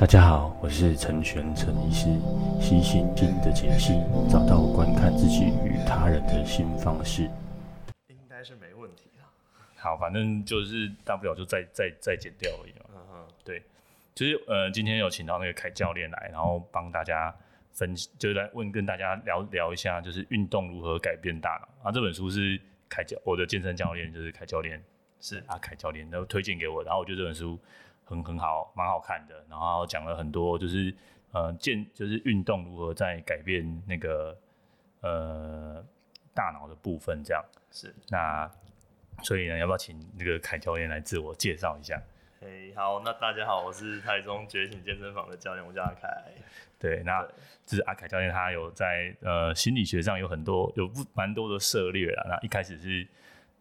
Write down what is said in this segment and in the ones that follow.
大家好，我是陈玄陈医师，悉心经的解析，找到观看自己与他人的新方式，应该是没问题的。好，反正就是大不了就再再再剪掉而已嘛。嗯哼，对，就是呃，今天有请到那个凯教练来，然后帮大家分，就是来问跟大家聊聊一下，就是运动如何改变大脑啊。这本书是凯教，我的健身教练就是凯教练，是啊，凯教练然后推荐给我，然后我觉得这本书。很很好，蛮好看的。然后讲了很多，就是呃，健就是运动如何在改变那个呃大脑的部分，这样是。那所以呢，要不要请那个凯教练来自我介绍一下？嘿，好，那大家好，我是台中觉醒健身房的教练，我叫阿凯。对，那就是阿凯教练，他有在呃心理学上有很多有不蛮多的涉猎啦。那一开始是。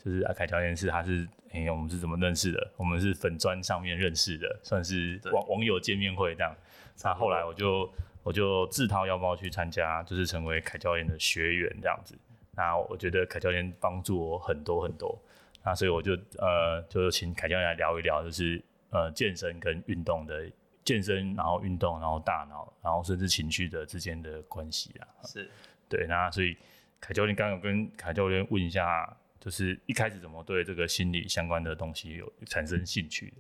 就是阿凯教练是，他是哎、欸，我们是怎么认识的？我们是粉砖上面认识的，算是网网友见面会这样。那后来我就我就自掏腰包去参加，就是成为凯教练的学员这样子。那我觉得凯教练帮助我很多很多。那所以我就呃，就请凯教练来聊一聊，就是呃健身跟运动的健身，然后运动，然后大脑，然后甚至情绪的之间的关系啊。是对。那所以凯教练刚刚有跟凯教练问一下。就是一开始怎么对这个心理相关的东西有产生兴趣的？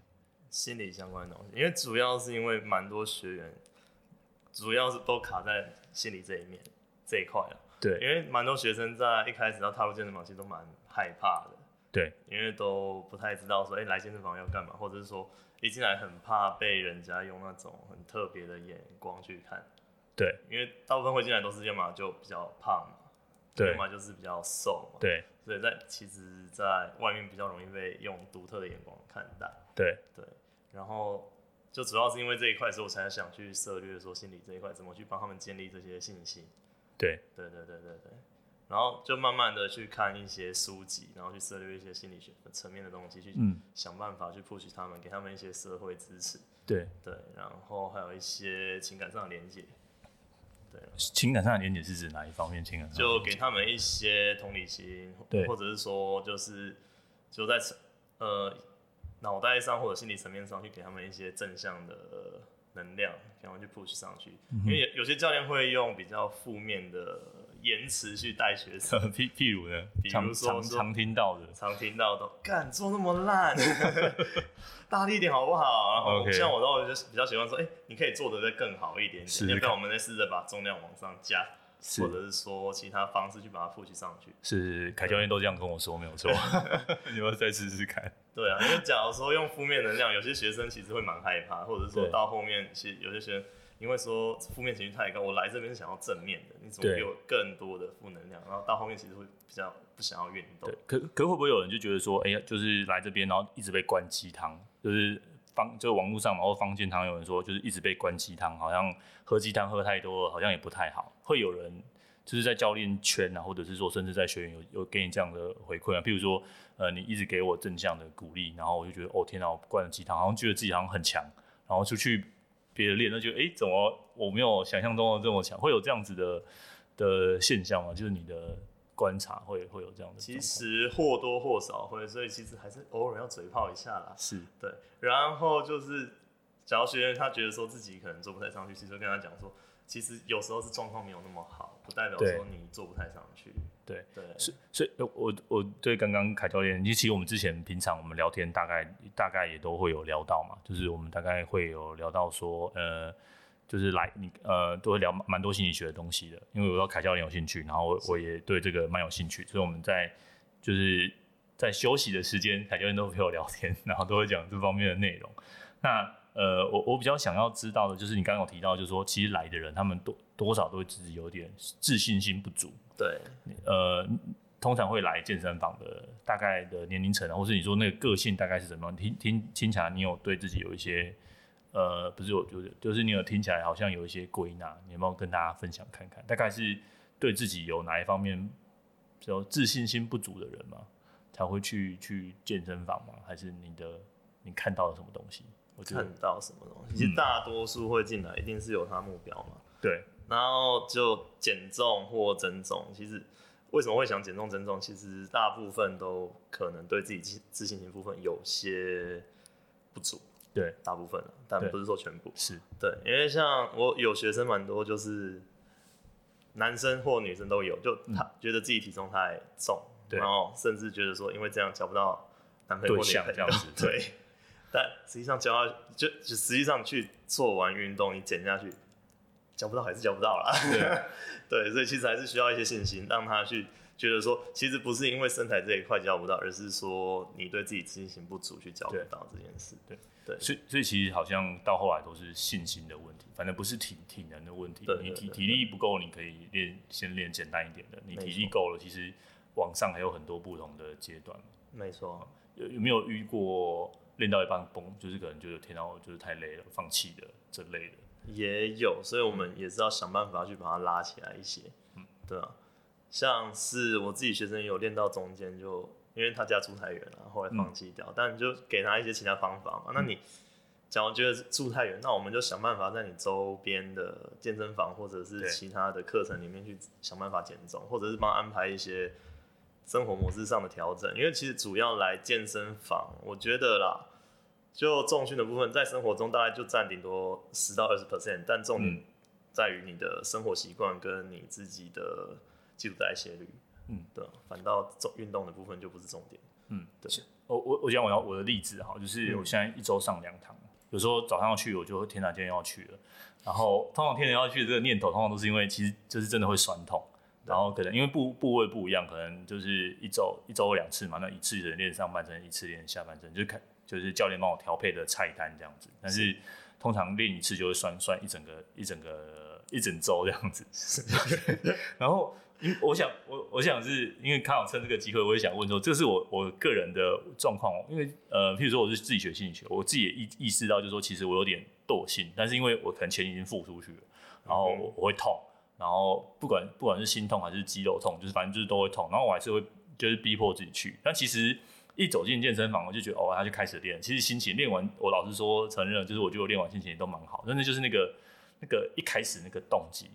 心理相关的东西，因为主要是因为蛮多学员，主要是都卡在心理这一面这一块了。对，因为蛮多学生在一开始要踏入健身房，其实都蛮害怕的。对，因为都不太知道说，哎、欸，来健身房要干嘛，或者是说一进来很怕被人家用那种很特别的眼光去看。对，因为大部分会进来都是要么就比较胖嘛，对，要么就是比较瘦嘛。对。所以，在其实，在外面比较容易被用独特的眼光看待。对对，然后就主要是因为这一块，所以我才想去涉猎说心理这一块怎么去帮他们建立这些信心。对对对对对对，然后就慢慢的去看一些书籍，然后去涉猎一些心理学层面的东西，去想办法去 push 他们，给他们一些社会支持。对对，然后还有一些情感上的连接。对，情感上的连接是指哪一方面？情感上就给他们一些同理心，对，或者是说，就是就在呃脑袋上或者心理层面上去给他们一些正向的能量，然后去 push 上去。嗯、因为有有些教练会用比较负面的言辞去带学生，譬譬如呢，比如说常，常，常听到的，常听到的，干做那么烂，大力一点好不好？然后像我的话，我就比较喜欢说，哎、欸，你可以做的再更好一点点，要不然我们再试着把重量往上加，或者是说其他方式去把它 push 上去。是，凯教练都这样跟我说，没有错。你要再试试看。对啊，因为假如说用负面能量，有些学生其实会蛮害怕，或者是说到后面，其实有些学生。因为说负面情绪太高，我来这边是想要正面的，你怎么给我更多的负能量？然后到后面其实会比较不想要运动。对，可可会不会有人就觉得说，哎呀，就是来这边，然后一直被灌鸡汤，就是方就网络上嘛，或方健堂有人说，就是一直被灌鸡汤，好像喝鸡汤喝太多了，好像也不太好。会有人就是在教练圈啊，或者是说甚至在学员有有给你这样的回馈啊，譬如说，呃，你一直给我正向的鼓励，然后我就觉得，哦天哪，我灌了鸡汤，好像觉得自己好像很强，然后出去。别的练，那就哎，怎么我没有想象中的这么强？会有这样子的的现象吗？就是你的观察会会有这样的？其实或多或少会，所以其实还是偶尔要嘴炮一下啦。是对，然后就是，假如学员他觉得说自己可能做不太上去，其实跟他讲说，其实有时候是状况没有那么好，不代表说你做不太上去。对。对，是，所以，我我对刚刚凯教练，其实我们之前平常我们聊天，大概大概也都会有聊到嘛，就是我们大概会有聊到说，呃，就是来你呃都会聊蛮多心理学的东西的，因为我知道凯教练有兴趣，然后我我也对这个蛮有兴趣，所以我们在就是在休息的时间，凯教练都会陪我聊天，然后都会讲这方面的内容。那呃，我我比较想要知道的就是你刚刚有提到，就是说其实来的人他们多多少都会自己有点自信心不足。对，呃，通常会来健身房的大概的年龄层，或是你说那个个性大概是怎么样？听听听起来，你有对自己有一些，呃，不是我，就是就是你有听起来好像有一些归纳，你有没有跟大家分享看看？大概是对自己有哪一方面比较自信心不足的人吗？才会去去健身房吗？还是你的你看到了什么东西？我看到什么东西？其实大多数会进来，一定是有他目标嘛。对。然后就减重或增重，其实为什么会想减重增重？其实大部分都可能对自己自信心部分有些不足。对，大部分，但不是说全部。是对，因为像我有学生蛮多，就是男生或女生都有，就他觉得自己体重太重，对，然后甚至觉得说，因为这样交不到男朋友或女朋友，对。但实际上交到就就实际上去做完运动，你减下去，交不到还是交不到啦。对，对，所以其实还是需要一些信心，让他去觉得说，其实不是因为身材这一块交不到，而是说你对自己自信心不足去交不到这件事。对对，所以所以其实好像到后来都是信心的问题，反正不是体体能的问题。对，你体体力不够，你可以练先练简单一点的。你体力够了，其实往上还有很多不同的阶段。没错，有有没有遇过？练到一半崩，就是可能就是天到就是太累了，放弃的这类的。也有，所以我们也是要想办法去把它拉起来一些。嗯，对啊，像是我自己学生有练到中间就，因为他家住太远了，后来放弃掉，嗯、但就给他一些其他方法嘛。那你假如觉得住太远，那我们就想办法在你周边的健身房或者是其他的课程里面去想办法减重，或者是帮安排一些生活模式上的调整。因为其实主要来健身房，我觉得啦。就重训的部分，在生活中大概就占顶多十到二十 percent，但重点在于你的生活习惯跟你自己的基础代谢率。嗯，对，反倒重运动的部分就不是重点。嗯，对。我我我讲我要我的例子哈，就是我现在一周上两堂，嗯、有时候早上要去，我就天哪，今天要去了。然后通常天哪要去的这个念头，通常都是因为其实就是真的会酸痛，然后可能因为部部位不一样，可能就是一周一周两次嘛，那一次的练上半身，一次练下半身，就看。就是教练帮我调配的菜单这样子，但是通常练一次就会酸酸一整个一整个一整周这样子。然后，因我想我我想是因为刚好趁这个机会，我也想问说，这是我我个人的状况，因为呃，譬如说我是自己学心理学，我自己也意意识到就是说，其实我有点惰性，但是因为我可能钱已经付出去了，然后我，我会痛，然后不管不管是心痛还是肌肉痛，就是反正就是都会痛，然后我还是会就是逼迫自己去，但其实。一走进健身房，我就觉得哦，他就开始练。其实心情练完，我老实说承认，就是我觉得我练完心情也都蛮好。真的就是那个那个一开始那个动机，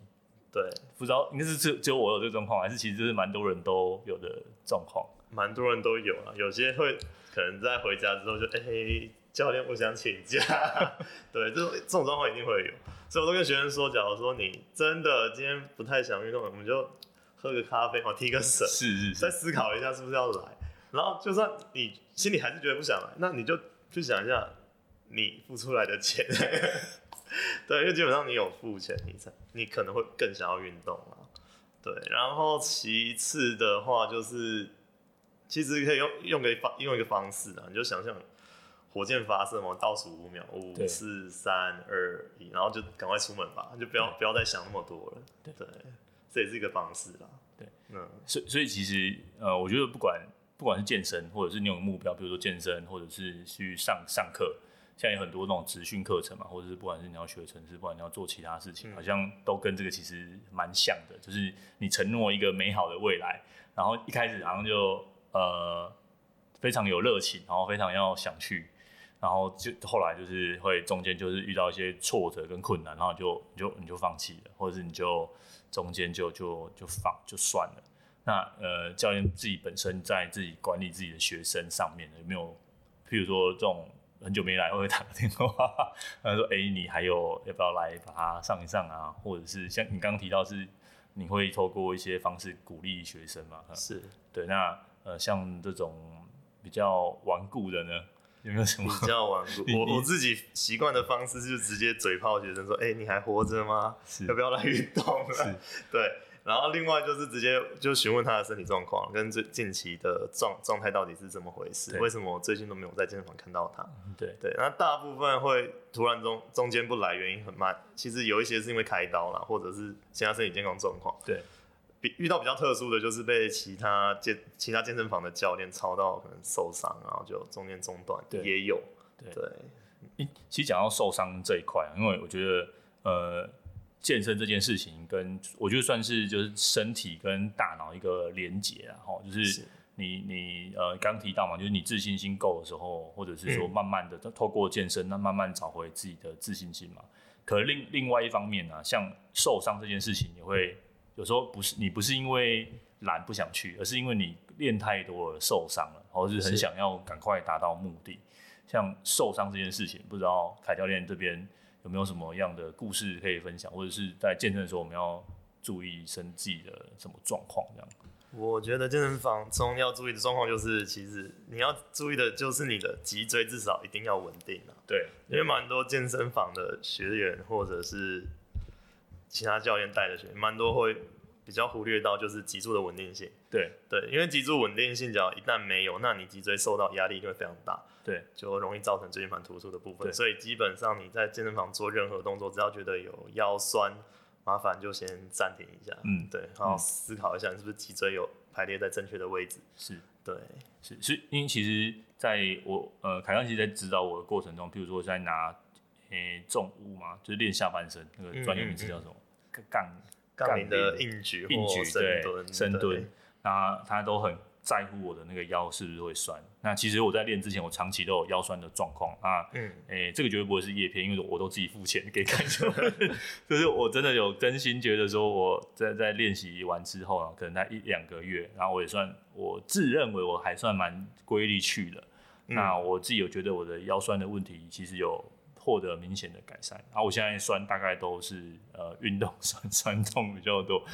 对，不知道应该是只只有我有这个状况，还是其实是蛮多人都有的状况。蛮多人都有啊，有些会可能在回家之后就哎、教练我想请假，对，这种这种状况一定会有。所以我都跟学生说，假如说你真的今天不太想运动，我们就喝个咖啡，哦，提个神，是是是，再思考一下是不是要来。然后，就算你心里还是觉得不想来，那你就去想一下你付出来的钱，对，因为基本上你有付钱，你才你可能会更想要运动啊，对。然后其次的话就是，其实可以用用个方用一个方式啊，你就想象火箭发射嘛，倒数五秒，五四三二一，然后就赶快出门吧，就不要不要再想那么多了，对，对，这也是一个方式啦，对，嗯，所以所以其实呃，我觉得不管。不管是健身，或者是你有目标，比如说健身，或者是去上上课，现在有很多那种职训课程嘛，或者是不管是你要学程式，不管你要做其他事情，嗯、好像都跟这个其实蛮像的，就是你承诺一个美好的未来，然后一开始好像就呃非常有热情，然后非常要想去，然后就后来就是会中间就是遇到一些挫折跟困难，然后就你就你就放弃了，或者是你就中间就就就放就算了。那呃，教练自己本身在自己管理自己的学生上面有没有，譬如说这种很久没来，我会打个电话，他说：“哎、欸，你还有要不要来把它上一上啊？”或者是像你刚刚提到是，你会透过一些方式鼓励学生嘛？是对。那呃，像这种比较顽固的呢，有没有什么比较顽固？我我自己习惯的方式就是直接嘴炮学生说：“哎、欸，你还活着吗？要不要来运动？”是，对。然后另外就是直接就询问他的身体状况，跟最近期的状状态到底是怎么回事？为什么我最近都没有在健身房看到他？对对，那大部分会突然中中间不来，原因很慢。其实有一些是因为开刀啦，或者是其他身体健康状况。对，比遇到比较特殊的就是被其他健其他健身房的教练操到可能受伤，然后就中间中断，也有。对，对，其实讲到受伤这一块，因为我觉得呃。健身这件事情，跟我觉得算是就是身体跟大脑一个连接啊，哈，就是你你呃刚提到嘛，就是你自信心够的时候，或者是说慢慢的透过健身，那慢慢找回自己的自信心嘛。可另另外一方面呢、啊，像受伤这件事情，也会有时候不是你不是因为懒不想去，而是因为你练太多了受伤了，或者是很想要赶快达到目的。像受伤这件事情，不知道凯教练这边有没有什么样的故事可以分享，或者是在健身的时候我们要注意身体的什么状况这样？我觉得健身房中要注意的状况就是，其实你要注意的就是你的脊椎至少一定要稳定啊。对，因为蛮多健身房的学员或者是其他教练带的学员，蛮多会比较忽略到就是脊柱的稳定性。对对，因为脊柱稳定性只要一旦没有，那你脊椎受到压力就会非常大。对，就容易造成椎间盘突出的部分。对所以基本上你在健身房做任何动作，只要觉得有腰酸，麻烦就先暂停一下。嗯，对，然后思考一下你是不是脊椎有排列在正确的位置。是，对，是，是因为其实在我呃凯刚其实在指导我的过程中，譬如说在拿诶、欸、重物嘛，就是练下半身那个专业名词叫什么？杠杠铃的硬举、硬举、深蹲、深蹲，那他都很在乎我的那个腰是不是会酸。那其实我在练之前，我长期都有腰酸的状况啊。嗯，诶、欸，这个绝对不会是叶片，因为我都自己付钱给凯教练。就是我真的有真心觉得说，我在在练习完之后啊，可能在一两个月，然后我也算我自认为我还算蛮规律去的。嗯、那我自己有觉得我的腰酸的问题其实有获得明显的改善。然后我现在酸大概都是呃运动酸酸痛比较多。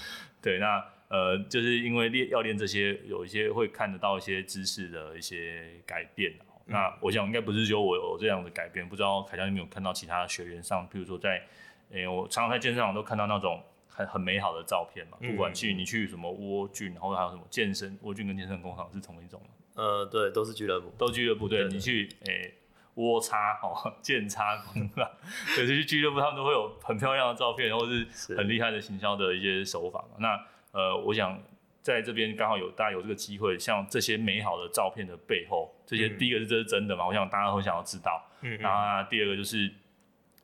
对，那。呃，就是因为练要练这些，有一些会看得到一些姿势的一些改变。嗯、那我想应该不是只有我有这样的改变，不知道凯教练有没有看到其他学员上，譬如说在，诶、欸，我常常在健身房都看到那种很很美好的照片嘛。不管去你去什么窝俊，然后还有什么健身窝俊跟健身工厂是同一种。呃，对，都是俱乐部，都俱乐部。对你去诶窝叉哦健差工厂，对，去俱乐部他们都会有很漂亮的照片，或是很厉害的行销的一些手法嘛。那呃，我想在这边刚好有大家有这个机会，像这些美好的照片的背后，这些第一个是这是真的嘛？嗯、我想大家会想要知道。嗯，然后第二个就是，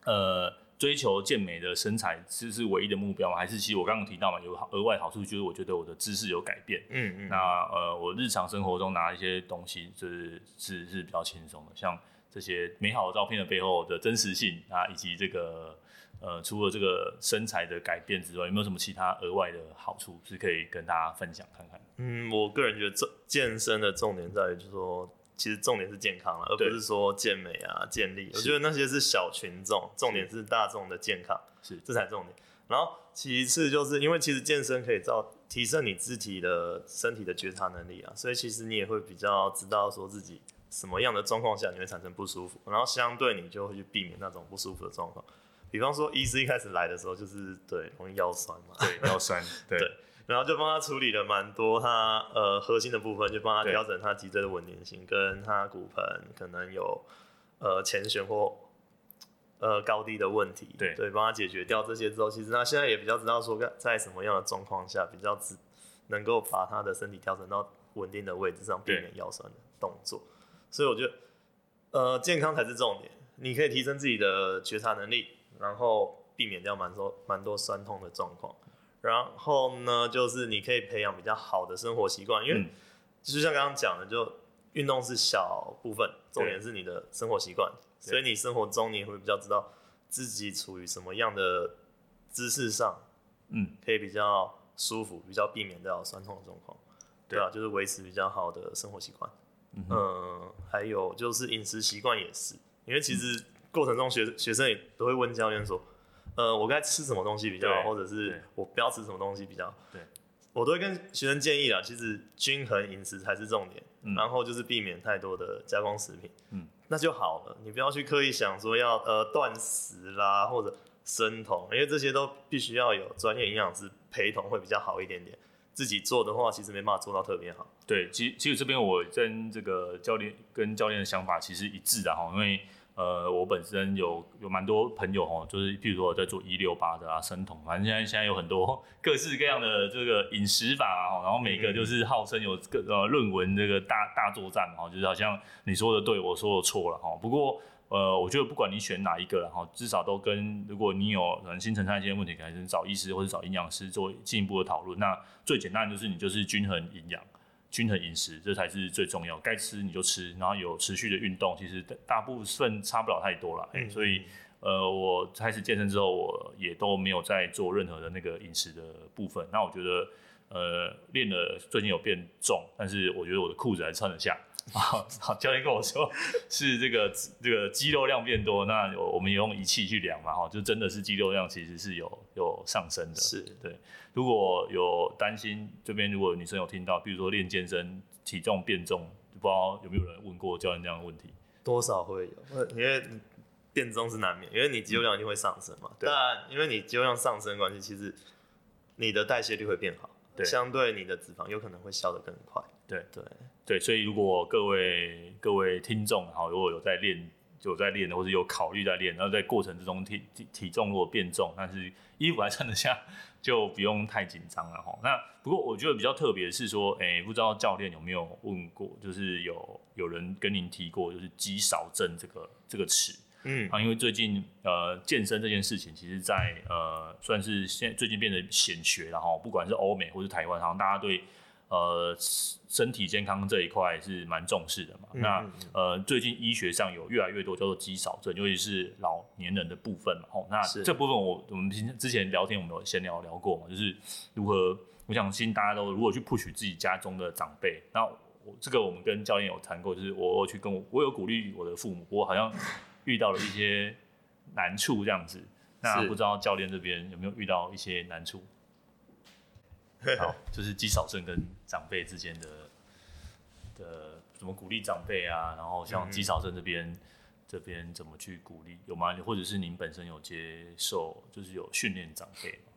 呃，追求健美的身材是是唯一的目标吗？还是其实我刚刚提到嘛，有额外好处就是我觉得我的姿势有改变。嗯嗯。那呃，我日常生活中拿一些东西，就是是是比较轻松的，像这些美好的照片的背后的真实性啊，以及这个。呃，除了这个身材的改变之外，有没有什么其他额外的好处是可以跟大家分享看看？嗯，我个人觉得健身的重点在于，就是说，其实重点是健康了，而不是说健美啊、健力。我觉得那些是小群众，重点是大众的健康，是这才重点。然后其次就是因为其实健身可以造提升你自己的身体的觉察能力啊，所以其实你也会比较知道说自己什么样的状况下你会产生不舒服，然后相对你就会去避免那种不舒服的状况。比方说，医师一开始来的时候，就是对容易腰酸嘛，对 腰酸，对，对，然后就帮他处理了蛮多他呃核心的部分，就帮他调整他脊椎的稳定性，跟他骨盆可能有呃前旋或呃高低的问题，对，对，帮他解决掉这些之后，其实他现在也比较知道说在什么样的状况下比较只能够把他的身体调整到稳定的位置上，避免腰酸的动作。对所以我觉得呃健康才是重点，你可以提升自己的觉察能力。然后避免掉蛮多蛮多酸痛的状况，然后呢，就是你可以培养比较好的生活习惯，因为就像刚刚讲的，就运动是小部分，重点是你的生活习惯，所以你生活中你会比较知道自己处于什么样的姿势上，嗯，可以比较舒服，比较避免掉酸痛的状况，对啊，就是维持比较好的生活习惯，嗯，嗯，还有就是饮食习惯也是，因为其实。过程中学学生也都会问教练说，呃，我该吃什么东西比较好，或者是我不要吃什么东西比较好。对，我都会跟学生建议啦，其实均衡饮食才是重点，嗯、然后就是避免太多的加工食品，嗯，那就好了。你不要去刻意想说要呃断食啦或者生酮，因为这些都必须要有专业营养师陪同会比较好一点点。自己做的话，其实没办法做到特别好。对，其实其实这边我跟这个教练跟教练的想法其实一致的哈，因为。呃，我本身有有蛮多朋友哈，就是譬如说我在做一六八的啊，生酮，反正现在现在有很多 各式各样的这个饮食法啊，然后每个就是号称有各呃论文这个大大作战嘛，就是好像你说的对，我说的错了哈。不过呃，我觉得不管你选哪一个，然后至少都跟如果你有可能新陈代谢问题，还是找医师或者找营养师做进一步的讨论。那最简单的就是你就是均衡营养。均衡饮食，这才是最重要。该吃你就吃，然后有持续的运动，其实大部分差不了太多了。嗯、所以，呃，我开始健身之后，我也都没有再做任何的那个饮食的部分。那我觉得，呃，练了最近有变重，但是我觉得我的裤子还穿得下。好，好，教练跟我说是这个这个肌肉量变多，那我们也用仪器去量嘛，哈，就真的是肌肉量其实是有有上升的。是对，如果有担心这边如果女生有听到，比如说练健身体重变重，不知道有没有人问过教练这样的问题？多少会有，因为变重是难免，因为你肌肉量一定会上升嘛。当然、嗯，因为你肌肉量上升的关系，其实你的代谢率会变好，对，相对你的脂肪有可能会消得更快。对对对，所以如果各位各位听众，好，如果有在练，就有在练的，或者有考虑在练，然后在过程之中体体体重如果变重，但是衣服还穿得下，就不用太紧张了哈。那不过我觉得比较特别是说，哎、欸，不知道教练有没有问过，就是有有人跟您提过，就是肌少症这个这个词，嗯啊，因为最近呃健身这件事情，其实在呃算是现最近变得显学，了哈不管是欧美或是台湾，好像大家对。呃，身体健康这一块是蛮重视的嘛。嗯、那呃，最近医学上有越来越多叫做肌少症，尤其是老年人的部分嘛。哦，那这部分我我们之之前聊天我们有先聊聊过嘛，就是如何，我相信大家都如果去 push 自己家中的长辈，那我这个我们跟教练有谈过，就是我我去跟我我有鼓励我的父母，我好像遇到了一些难处这样子。那不知道教练这边有没有遇到一些难处？好，就是肌少症跟长辈之间的的怎么鼓励长辈啊？然后像肌少生这边、嗯、这边怎么去鼓励有吗？或者是您本身有接受，就是有训练长辈吗？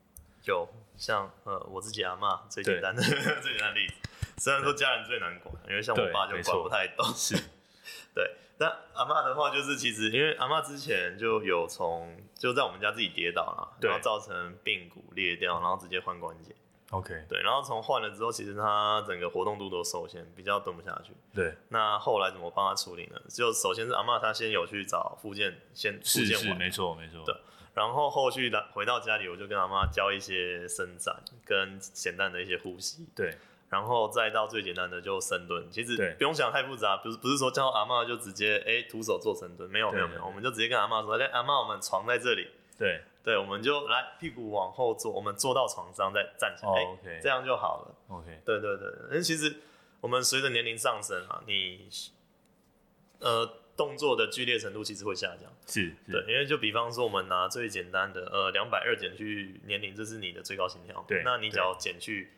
有，像呃我自己阿妈最简单的 最简单的例子，虽然说家人最难管，因为像我爸就管不太懂，是，对。但阿妈的话，就是其实因为阿妈之前就有从就在我们家自己跌倒了，然后造成髌骨裂掉，然后直接换关节。OK，对，然后从换了之后，其实他整个活动度都受限，比较蹲不下去。对，那后来怎么帮他处理呢？就首先是阿妈，她先有去找附件，先复健完，没错没错。对，然后后续的回到家里，我就跟阿妈教一些伸展跟简单的一些呼吸。对，然后再到最简单的就深蹲，其实不用想太复杂，不是不是说叫阿妈就直接哎徒手做深蹲，没有没有没有，我们就直接跟阿妈说，哎阿妈，我们床在这里。对。对，我们就来屁股往后坐，我们坐到床上再站起来，oh, okay. 这样就好了。OK，对对对，因为其实我们随着年龄上升啊，你呃动作的剧烈程度其实会下降。是，是对，因为就比方说我们拿最简单的呃两百二减去年龄，这是你的最高心跳。对，那你只要减去。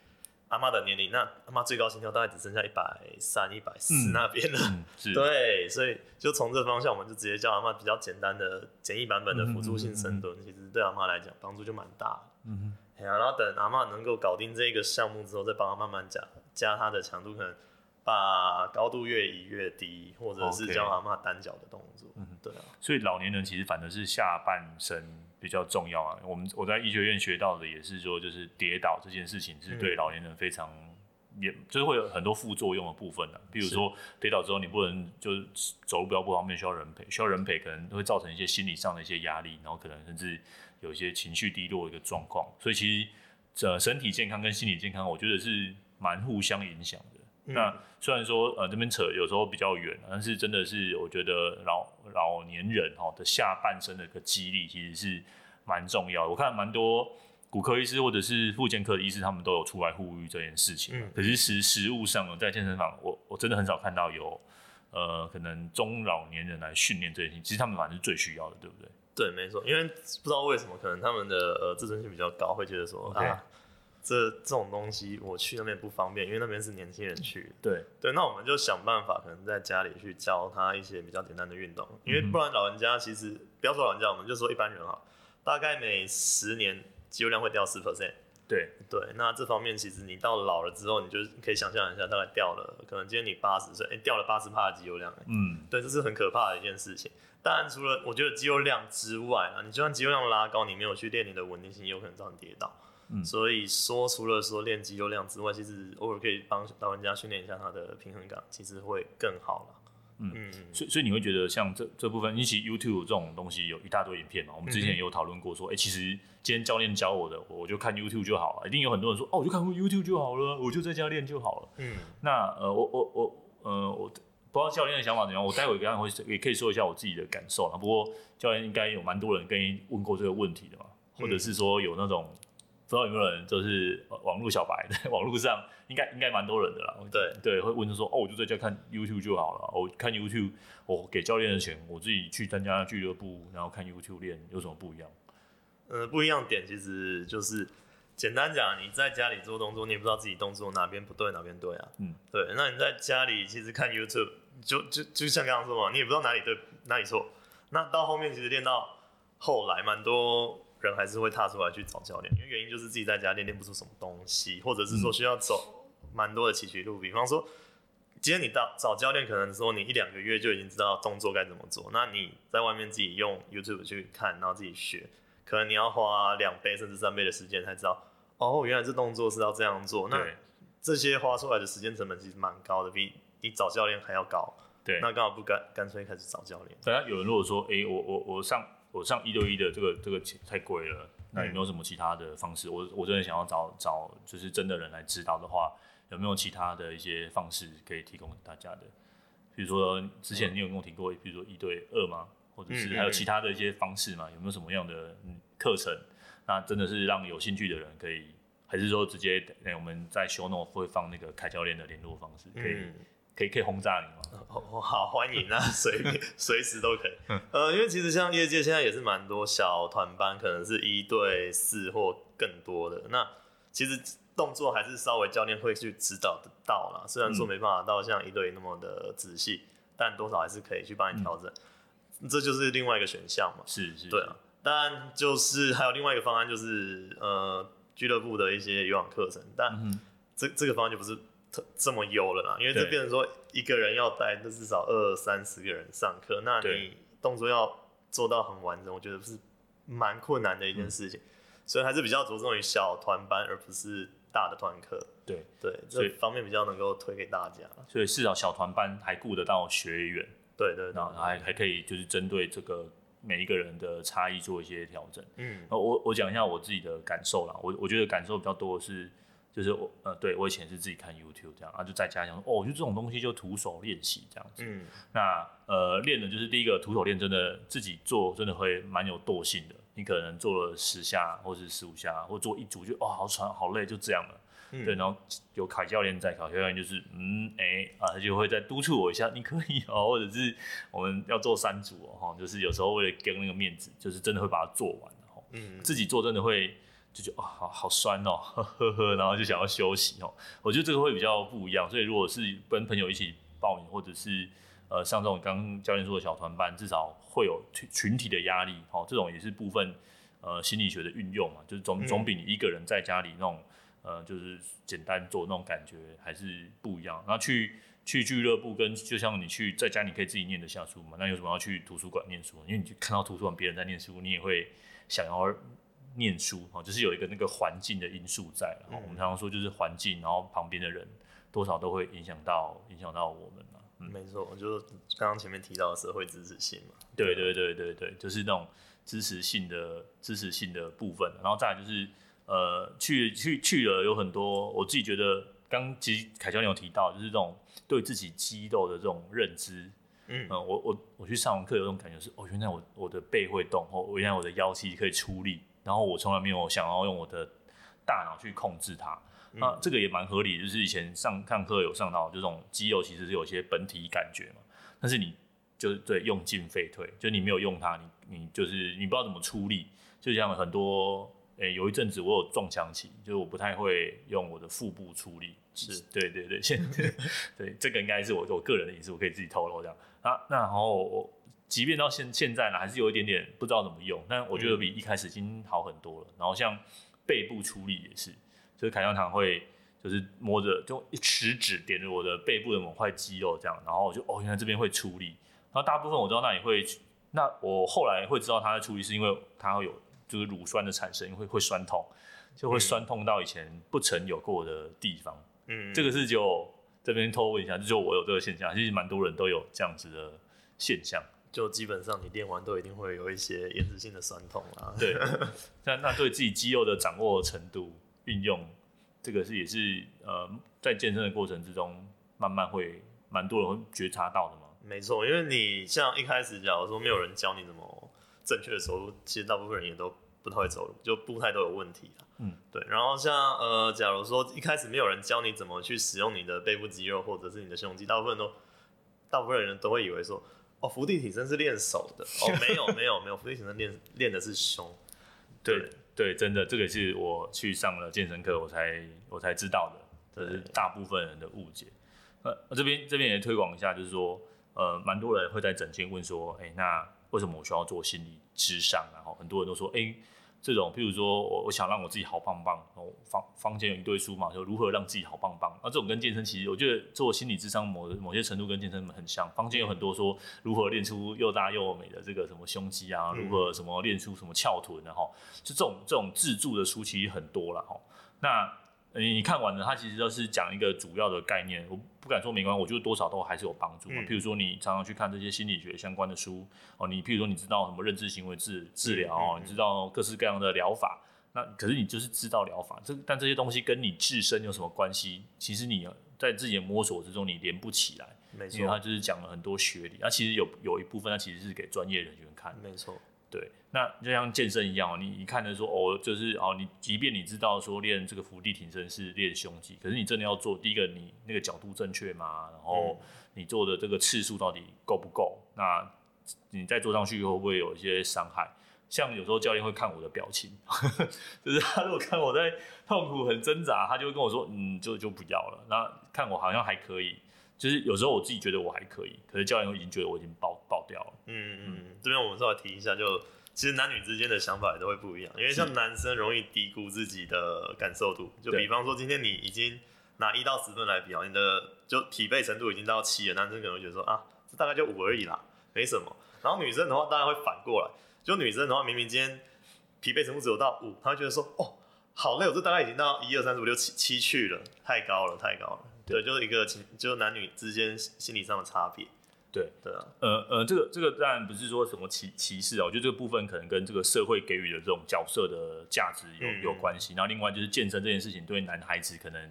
阿妈的年龄，那阿妈最高心跳大概只剩下一百三、一百四那边了。嗯、对，所以就从这方向，我们就直接叫阿妈比较简单的简易版本的辅助性深蹲，其实对阿妈来讲帮助就蛮大。嗯哼，然后等阿妈能够搞定这个项目之后，再帮她慢慢加加她的强度，可能把高度越移越低，或者是教阿妈单脚的动作。嗯，对啊。所以老年人其实反而是下半身。比较重要啊，我们我在医学院学到的也是说，就是跌倒这件事情是对老年人非常，也、嗯、就是会有很多副作用的部分的。比如说跌倒之后，你不能就是走路比较不方便，需要人陪，需要人陪可能会造成一些心理上的一些压力，然后可能甚至有一些情绪低落的一个状况。所以其实呃身体健康跟心理健康，我觉得是蛮互相影响的。嗯、那虽然说呃这边扯有时候比较远，但是真的是我觉得老老年人哈的下半身的一个肌力其实是蛮重要的。我看蛮多骨科医师或者是复健科的医师，他们都有出来呼吁这件事情。嗯、可是实实物上在健身房，我我真的很少看到有呃可能中老年人来训练这件事情。其实他们反正是最需要的，对不对？对，没错。因为不知道为什么，可能他们的呃自尊心比较高，会觉得说。这这种东西我去那边不方便，因为那边是年轻人去的。对对，那我们就想办法，可能在家里去教他一些比较简单的运动，因为不然老人家其实不要说老人家，我们就说一般人哈，大概每十年肌肉量会掉四 percent。对对，那这方面其实你到老了之后，你就可以想象一下，大概掉了，可能今天你八十岁，哎，掉了八十帕的肌肉量。嗯，对，这是很可怕的一件事情。当然，除了我觉得肌肉量之外啊，你就算肌肉量拉高，你没有去练你的稳定性，也有可能造成跌倒。嗯、所以说，除了说练肌肉量之外，其实偶尔可以帮老人家训练一下他的平衡感，其实会更好了。嗯嗯，所以所以你会觉得像这这部分，尤其 YouTube 这种东西有一大堆影片嘛？我们之前也有讨论过，说，哎、嗯欸，其实今天教练教我的，我就看 YouTube 就好了。一定有很多人说，哦，我就看 YouTube 就好了，我就在家练就好了。嗯，那呃，我我我呃，我不知道教练的想法怎样，我待会刚刚会也可以说一下我自己的感受。不过教练应该有蛮多人跟你问过这个问题的嘛，或者是说有那种。不知道有没有人就是网络小白，在 网络上应该应该蛮多人的啦。对对，会问说哦，我就在家看 YouTube 就好了。我看 YouTube，我给教练的钱，我自己去参加俱乐部，然后看 YouTube 练，有什么不一样？呃，不一样点其实就是简单讲，你在家里做动作，你也不知道自己动作哪边不对，哪边对啊。嗯，对。那你在家里其实看 YouTube，就就就像刚刚说嘛，你也不知道哪里对哪里错。那到后面其实练到后来，蛮多人还是会踏出来去找教练，因为原因就是自己在家练练不出什么东西，或者是说需要走蛮多的崎岖路。比方说，今天你到找教练，可能说你一两个月就已经知道动作该怎么做，那你在外面自己用 YouTube 去看，然后自己学。可能你要花两倍甚至三倍的时间才知道，哦，原来这动作是要这样做。那这些花出来的时间成本其实蛮高的，比你找教练还要高。对，那刚好不干干脆开始找教练。对啊有人如果说，哎、欸，我我我上我上一对一的这个这个钱太贵了，那有没有什么其他的方式？我我真的想要找找就是真的人来指导的话，有没有其他的一些方式可以提供给大家的？比如说之前你有跟我提过，比如说一对二吗？或者是还有其他的一些方式吗？有没有什么样的课程？那真的是让有兴趣的人可以，还是说直接哎，我们在 show note 会放那个凯教练的联络方式，可以、嗯、可以可以轰炸你吗？哦，好欢迎啊，随随时都可以。呃，因为其实像业界现在也是蛮多小团班，可能是一对四或更多的。那其实动作还是稍微教练会去指导得到啦，虽然说没办法到像一对一那么的仔细，嗯、但多少还是可以去帮你调整。嗯这就是另外一个选项嘛，是是，对啊。但就是还有另外一个方案，就是呃俱乐部的一些游泳课程，但这这个方案就不是特这么优了啦，因为这变成说一个人要带，那至少二三十个人上课，那你动作要做到很完整，我觉得是蛮困难的一件事情，所以还是比较着重于小团班，而不是大的团课。对对，这方面比较能够推给大家。所以至少小团班还顾得到学员。对对，然后还还可以就是针对这个每一个人的差异做一些调整。嗯，我我讲一下我自己的感受啦。我我觉得感受比较多的是，就是我呃，对我以前是自己看 YouTube 这样啊，就在家讲说，哦，就这种东西就徒手练习这样子。嗯，那呃练的就是第一个徒手练，真的自己做真的会蛮有惰性的。你可能做了十下或是十五下，或做一组就哦好喘好累，就这样了。嗯、对，然后有凯教练在，凯教练就是嗯哎啊，他就会再督促我一下，你可以哦，或者是我们要做三组哦，哈，就是有时候为了给那个面子，就是真的会把它做完，嗯，自己做真的会就觉得啊、哦、好好酸哦，呵呵呵，然后就想要休息哦，我觉得这个会比较不一样，所以如果是跟朋友一起报名，或者是呃像这种刚刚教练说的小团班，至少会有群群体的压力，哦，这种也是部分呃心理学的运用嘛，就是总总比你一个人在家里那种。呃，就是简单做那种感觉还是不一样。然后去去俱乐部跟就像你去在家，你可以自己念得下书嘛？那有什么要去图书馆念书？因为你看到图书馆别人在念书，你也会想要念书哦。就是有一个那个环境的因素在。然后我们常常说就是环境，然后旁边的人多少都会影响到影响到我们嘛。嗯，没错，就是刚刚前面提到的社会支持性嘛。对对对对对，就是那种支持性的支持性的部分。然后再来就是。呃，去去去了有很多，我自己觉得，刚其实凯教练有提到，就是这种对自己肌肉的这种认知。嗯，呃、我我我去上完课有种感觉是，哦，原来我我的背会动，哦，原来我的腰肌可以出力，然后我从来没有想要用我的大脑去控制它。那、嗯、这个也蛮合理，就是以前上上课有上到，这种肌肉其实是有些本体感觉嘛，但是你就是对用进废退，就你没有用它，你你就是你不知道怎么出力，就像很多。诶、欸，有一阵子我有撞墙期，就是我不太会用我的腹部出力。是，对对对，现在 对这个应该是我我个人的隐私，我可以自己透露这样。啊，那然后我即便到现现在呢，还是有一点点不知道怎么用，但我觉得比一开始已经好很多了。嗯、然后像背部出力也是，就是凯香堂会就是摸着就一食指点着我的背部的某块肌肉这样，然后我就哦，原来这边会出力。然后大部分我知道那里会，那我后来会知道它的出力是因为它会有。就是乳酸的产生会会酸痛，就会酸痛到以前不曾有过的地方。嗯，这个是就这边偷问一下，就我有这个现象，其实蛮多人都有这样子的现象。就基本上你练完都一定会有一些延迟性的酸痛啊。对，那那对自己肌肉的掌握程度运用，这个是也是呃在健身的过程之中，慢慢会蛮多人会觉察到的嘛。没错，因为你像一开始假如说没有人教你怎么。正确的时候，其实大部分人也都不太会走路，就步态都有问题。嗯，对。然后像呃，假如说一开始没有人教你怎么去使用你的背部肌肉或者是你的胸肌，大部分都大部分人都会以为说，哦，伏地挺身是练手的。哦，没有没有没有，伏地挺身练练的是胸。对对，真的，这个是我去上了健身课，我才我才知道的，这是大部分人的误解。呃，这边这边也推广一下，就是说，呃，蛮多人会在诊间问说，哎，那为什么我需要做心理智商？然后很多人都说，哎。这种，譬如说我我想让我自己好棒棒，然后房房间有一堆书嘛，就如何让自己好棒棒。那这种跟健身其实，我觉得做心理智商某某些程度跟健身很像。房间有很多说如何练出又大又美的这个什么胸肌啊，如何什么练出什么翘臀的哈，就这种这种自助的书其实很多了哈。那你看完了，它其实都是讲一个主要的概念。我不敢说没关系，我觉得多少都还是有帮助嘛。嗯、譬如说，你常常去看这些心理学相关的书哦，你譬如说你知道什么认知行为治治疗哦，嗯嗯、你知道各式各样的疗法，那可是你就是知道疗法，这但这些东西跟你自身有什么关系？其实你在自己的摸索之中，你连不起来。没错，因为它就是讲了很多学理，那其实有有一部分，它其实是给专业人员看。没错。对，那就像健身一样，你一看的说哦，就是哦，你即便你知道说练这个伏地挺身是练胸肌，可是你真的要做，第一个你那个角度正确吗？然后你做的这个次数到底够不够？那你再做上去会不会有一些伤害？像有时候教练会看我的表情，就是他如果看我在痛苦很挣扎，他就会跟我说，嗯，就就不要了。那看我好像还可以，就是有时候我自己觉得我还可以，可是教练已经觉得我已经爆爆嗯嗯嗯，这边我们稍微提一下，就其实男女之间的想法也都会不一样，因为像男生容易低估自己的感受度，就比方说今天你已经拿一到十分来比啊，你的就疲惫程度已经到七了，男生可能会觉得说啊，这大概就五而已啦，没什么。然后女生的话，当然会反过来，就女生的话，明明今天疲惫程度只有到五，她会觉得说哦，好累，我这大概已经到一二三四五六七七去了，太高了，太高了。对，就是一个情，就是男女之间心理上的差别。对对啊，呃呃，这个这个当然不是说什么歧歧视啊，我觉得这个部分可能跟这个社会给予的这种角色的价值有、嗯、有关系。然后另外就是健身这件事情，对男孩子可能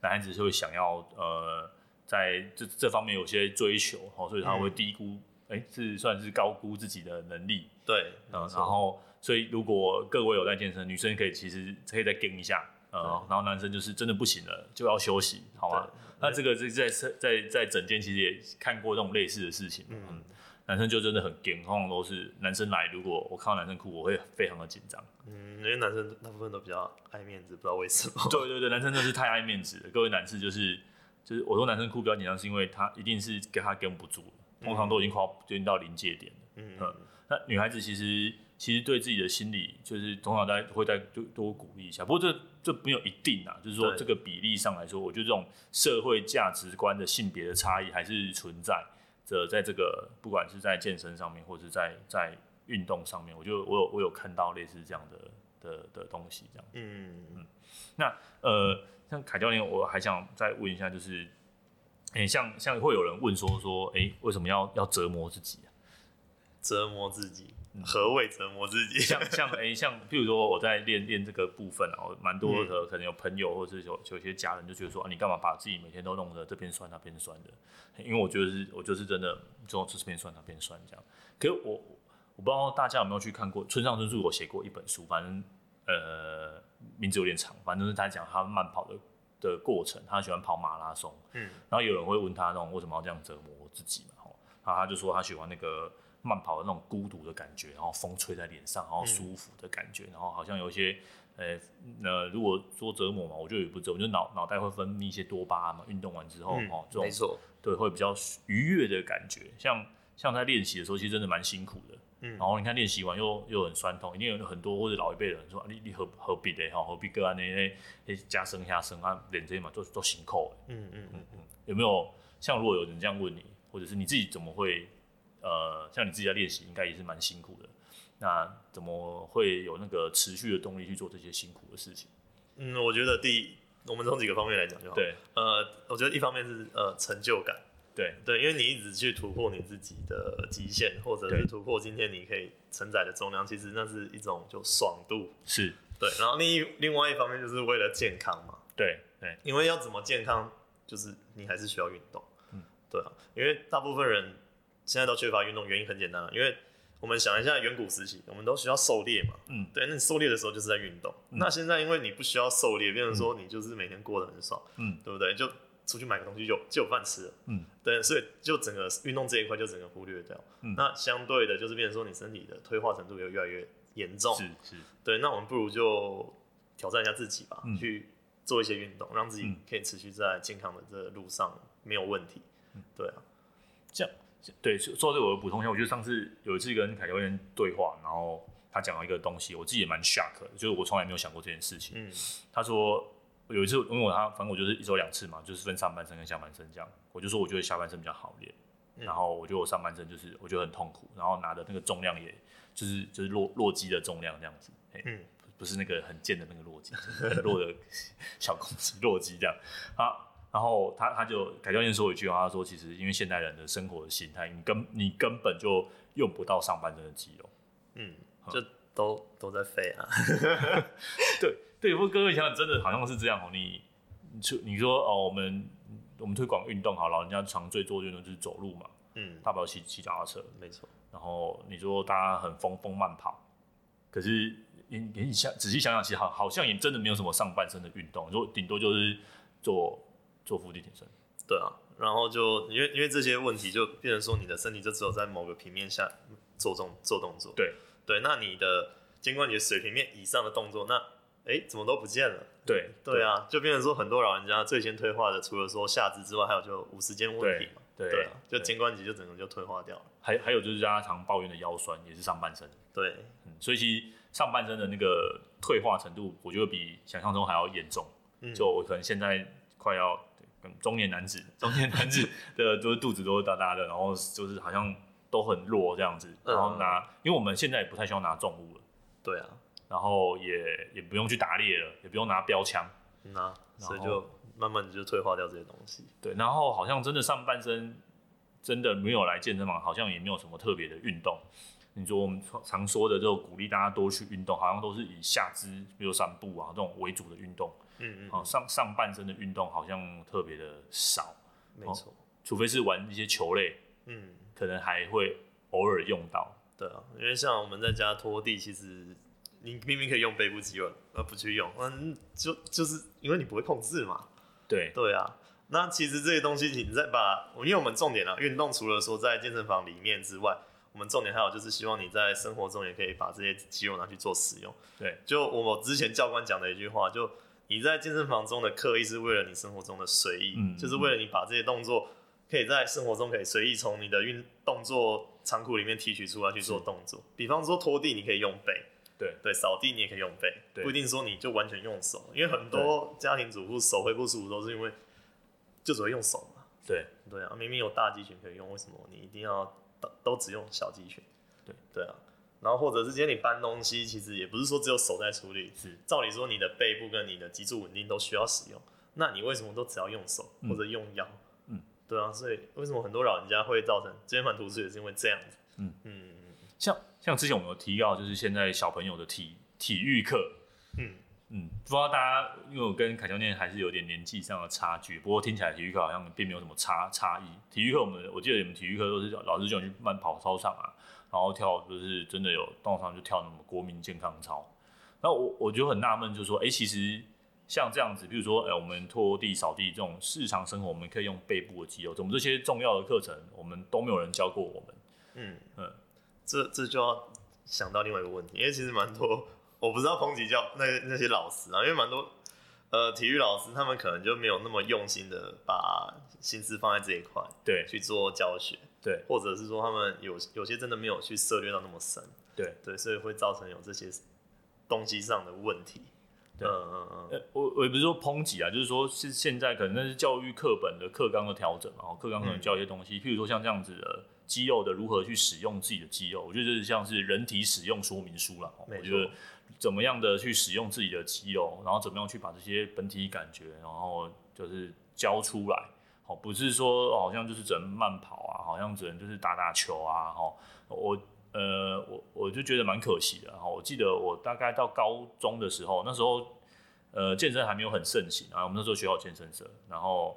男孩子就会想要呃在这这方面有些追求，哦，所以他会低估，哎、嗯，是算是高估自己的能力。对，嗯，然后所以如果各位有在健身，女生可以其实可以再跟一下。呃，然后男生就是真的不行了，就要休息，好吗？那这个是在在在整间其实也看过这种类似的事情，嗯，嗯，男生就真的很紧，通常都是男生来，如果我看到男生哭，我会非常的紧张，嗯，因为男生大部分都比较爱面子，不知道为什么。对对对，男生真的是太爱面子了。各位男士就是就是我说男生哭比较紧张，是因为他一定是跟他跟不住了，通常都已经快要接近到临界点了，嗯，嗯，那女孩子其实。其实对自己的心理，就是通常大家会再多多鼓励一下。不过这这没有一定啊，就是说这个比例上来说，我觉得这种社会价值观的性别的差异还是存在着，在这个不管是在健身上面，或者是在在运动上面，我觉得我有我有看到类似这样的的的东西，这样。嗯嗯。那呃，像凯教练，我还想再问一下，就是，哎、欸，像像会有人问说说，哎、欸，为什么要要折磨自己啊？折磨自己。何谓折磨自己？像像哎、欸，像譬如说我在练练这个部分啊，蛮多的可能有朋友或者是有有些家人就觉得说啊，你干嘛把自己每天都弄得这边酸那边酸的？因为我觉得是，我就是真的就这边酸那边酸这样。可是我我不知道大家有没有去看过村上春树我写过一本书，反正呃名字有点长，反正是他讲他慢跑的的过程，他喜欢跑马拉松。嗯，然后有人会问他那种为什么要这样折磨自己嘛？然后他就说他喜欢那个。慢跑的那种孤独的感觉，然后风吹在脸上，然后舒服的感觉，嗯、然后好像有一些，呃，呃，如果说折磨嘛，我就也不折磨，就脑脑袋会分泌一些多巴胺嘛，运动完之后，嗯、哦，这种没错，对，会比较愉悦的感觉，像像在练习的时候，其实真的蛮辛苦的，嗯，然后你看练习完又又很酸痛，一定有很多或者老一辈的人说，啊、你你何何必的哈，何必个案那那加深下深啊，练这些嘛都都辛苦，嗯嗯。嗯嗯，有没有像如果有人这样问你，或者是你自己怎么会？呃，像你自己在练习，应该也是蛮辛苦的。那怎么会有那个持续的动力去做这些辛苦的事情？嗯，我觉得第一，我们从几个方面来讲就好。对，呃，我觉得一方面是呃成就感。对对，因为你一直去突破你自己的极限，或者是突破今天你可以承载的重量，其实那是一种就爽度。是对，然后另一另外一方面就是为了健康嘛。对对，因为要怎么健康，就是你还是需要运动。嗯，对啊，因为大部分人。现在都缺乏运动，原因很简单，因为我们想一下远古时期，我们都需要狩猎嘛，嗯，对，那你狩猎的时候就是在运动。嗯、那现在因为你不需要狩猎，变成说你就是每天过得很爽，嗯，对不对？就出去买个东西就就有饭吃了，嗯，对，所以就整个运动这一块就整个忽略掉。嗯，那相对的，就是变成说你身体的退化程度也越来越严重，是是，对，那我们不如就挑战一下自己吧，嗯、去做一些运动，让自己可以持续在健康的这个路上没有问题。嗯，对啊，这样。对，说到这个我补充一下，我觉得上次有一次跟凯教练对话，然后他讲了一个东西，我自己也蛮 shock 的，就是我从来没有想过这件事情。嗯，他说有一次，因为我他反正我就是一周两次嘛，就是分上半身跟下半身这样，我就说我觉得下半身比较好练，嗯、然后我觉得我上半身就是我觉得很痛苦，然后拿的那个重量也就是就是弱弱鸡的重量这样子，嗯，不是那个很贱的那个弱鸡，就是、很弱的 小公鸡弱鸡这样，好。然后他他就凯教练说一句话，他说其实因为现代人的生活的形态，你根你根本就用不到上半身的肌肉，嗯，就都、嗯、都在废啊。对对，不过各位想想，真的好像是这样哦。你你你说哦，我们我们推广运动好，老人家常最做运动就是走路嘛，嗯，大不了骑骑脚踏车，没错。然后你说大家很疯疯慢跑，可是你你想仔细想想，其实好好像也真的没有什么上半身的运动，你说顶多就是做。做腹肌挺身，对啊，然后就因为因为这些问题，就变成说你的身体就只有在某个平面下做动做动作，对。对，那你的肩关节水平面以上的动作，那哎怎么都不见了？对对啊，就变成说很多老人家最先退化的，除了说下肢之外，还有就五十肩问题嘛，对，对啊，就肩关节就整个就退化掉了。还还有就是大家常抱怨的腰酸，也是上半身，对，嗯，所以其实上半身的那个退化程度，我觉得比想象中还要严重，嗯，就我可能现在快要。中年男子，中年男子 的都是肚子都是大大的，然后就是好像都很弱这样子，然后拿，嗯、因为我们现在也不太需要拿重物了，对啊，然后也也不用去打猎了，也不用拿标枪，那、啊、所以就慢慢就退化掉这些东西。对，然后好像真的上半身真的没有来健身房，好像也没有什么特别的运动。你说我们常说的这种鼓励大家多去运动，好像都是以下肢，比如散步啊这种为主的运动。嗯嗯，好，上上半身的运动好像特别的少，没错，除非是玩一些球类，嗯，可能还会偶尔用到。对啊，因为像我们在家拖地，其实你明明可以用背部肌肉，而不去用，嗯，就就是因为你不会控制嘛。对对啊，那其实这些东西，你再把，因为我们重点啊，运动除了说在健身房里面之外，我们重点还有就是希望你在生活中也可以把这些肌肉拿去做使用。对，就我之前教官讲的一句话，就。你在健身房中的刻意是为了你生活中的随意，嗯，就是为了你把这些动作可以在生活中可以随意从你的运动作仓库里面提取出来去做动作。比方说拖地，你可以用背，对对，扫地你也可以用背，不一定说你就完全用手，因为很多家庭主妇手会不舒服都是因为就只会用手嘛。对对啊，明明有大肌群可以用，为什么你一定要都都只用小肌群？对对啊。然后或者是今天你搬东西，其实也不是说只有手在处理，是照理说你的背部跟你的脊柱稳定都需要使用，那你为什么都只要用手或者用腰？嗯，对啊，所以为什么很多老人家会造成肩膀突出，也是因为这样子。嗯嗯，像像之前我们有提到，就是现在小朋友的体体育课，嗯嗯，不知道大家因为我跟凯教练还是有点年纪上的差距，不过听起来体育课好像并没有什么差差异。体育课我们我记得你们体育课都是老师叫你去慢跑操场啊。然后跳就是真的有动上就跳那么国民健康操，那我我就很纳闷，就是说，哎，其实像这样子，比如说，哎，我们拖地、扫地这种日常生活，我们可以用背部的肌肉，怎么这些重要的课程，我们都没有人教过我们？嗯嗯，这这就要想到另外一个问题，因为其实蛮多，我不知道抨击教那那些老师啊，因为蛮多呃体育老师，他们可能就没有那么用心的把心思放在这一块，对，去做教学。对，或者是说他们有有些真的没有去涉猎到那么深，对对，所以会造成有这些东西上的问题。对，嗯嗯嗯，我我也不是说抨击啊，就是说是现在可能那是教育课本的课纲的调整，然后课纲可能教一些东西，嗯、譬如说像这样子的肌肉的如何去使用自己的肌肉，我觉得这是像是人体使用说明书了。我觉得怎么样的去使用自己的肌肉，然后怎么样去把这些本体感觉，然后就是教出来。哦，不是说好像就是只能慢跑啊，好像只能就是打打球啊，哦，我呃我我就觉得蛮可惜的哈。我记得我大概到高中的时候，那时候呃健身还没有很盛行啊，我们那时候学校健身社，然后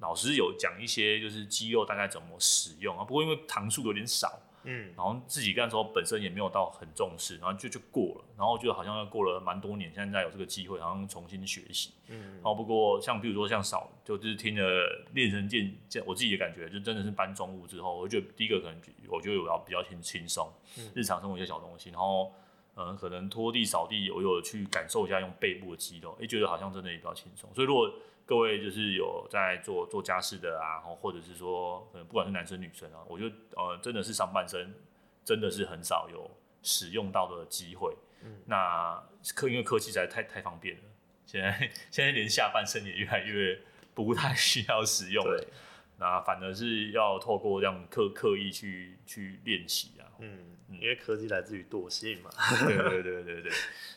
老师有讲一些就是肌肉大概怎么使用啊，不过因为糖数有点少，嗯，然后自己干的时候本身也没有到很重视，然后就就过了，然后就好像要过了蛮多年，现在有这个机会，好像重新学习，嗯，然后不过像比如说像少，就就是听了练神剑，我自己的感觉就真的是搬重物之后，我觉得第一个可能我觉得我要比较轻轻松，日常生活一些小东西，然后。嗯，可能拖地、扫地，我有去感受一下用背部的肌肉，哎、欸，觉得好像真的也比较轻松。所以如果各位就是有在做做家事的啊，或者是说，可能不管是男生女生啊，我觉得呃，真的是上半身真的是很少有使用到的机会。嗯，那科因为科技实在太太方便了，现在现在连下半身也越来越不太需要使用了。对，那反而是要透过这样刻刻意去去练习啊。嗯。因为科技来自于惰性嘛，对对对对对，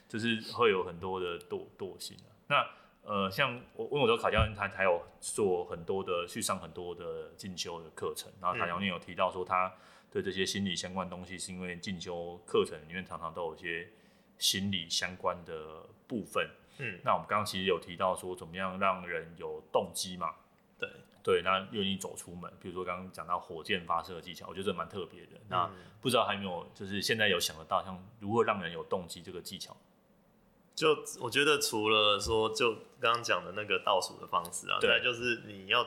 就是会有很多的惰惰性啊。那呃，像我问我说卡教练，他还有做很多的去上很多的进修的课程，然后卡教练有提到说他对这些心理相关东西，是因为进修课程里面常常都有一些心理相关的部分。嗯，那我们刚刚其实有提到说，怎么样让人有动机嘛？对。对，那愿意走出门，比如说刚刚讲到火箭发射的技巧，我觉得这蛮特别的。那不知道还有没有，就是现在有想得到像如何让人有动机这个技巧？就我觉得除了说，就刚刚讲的那个倒数的方式啊，对，就是你要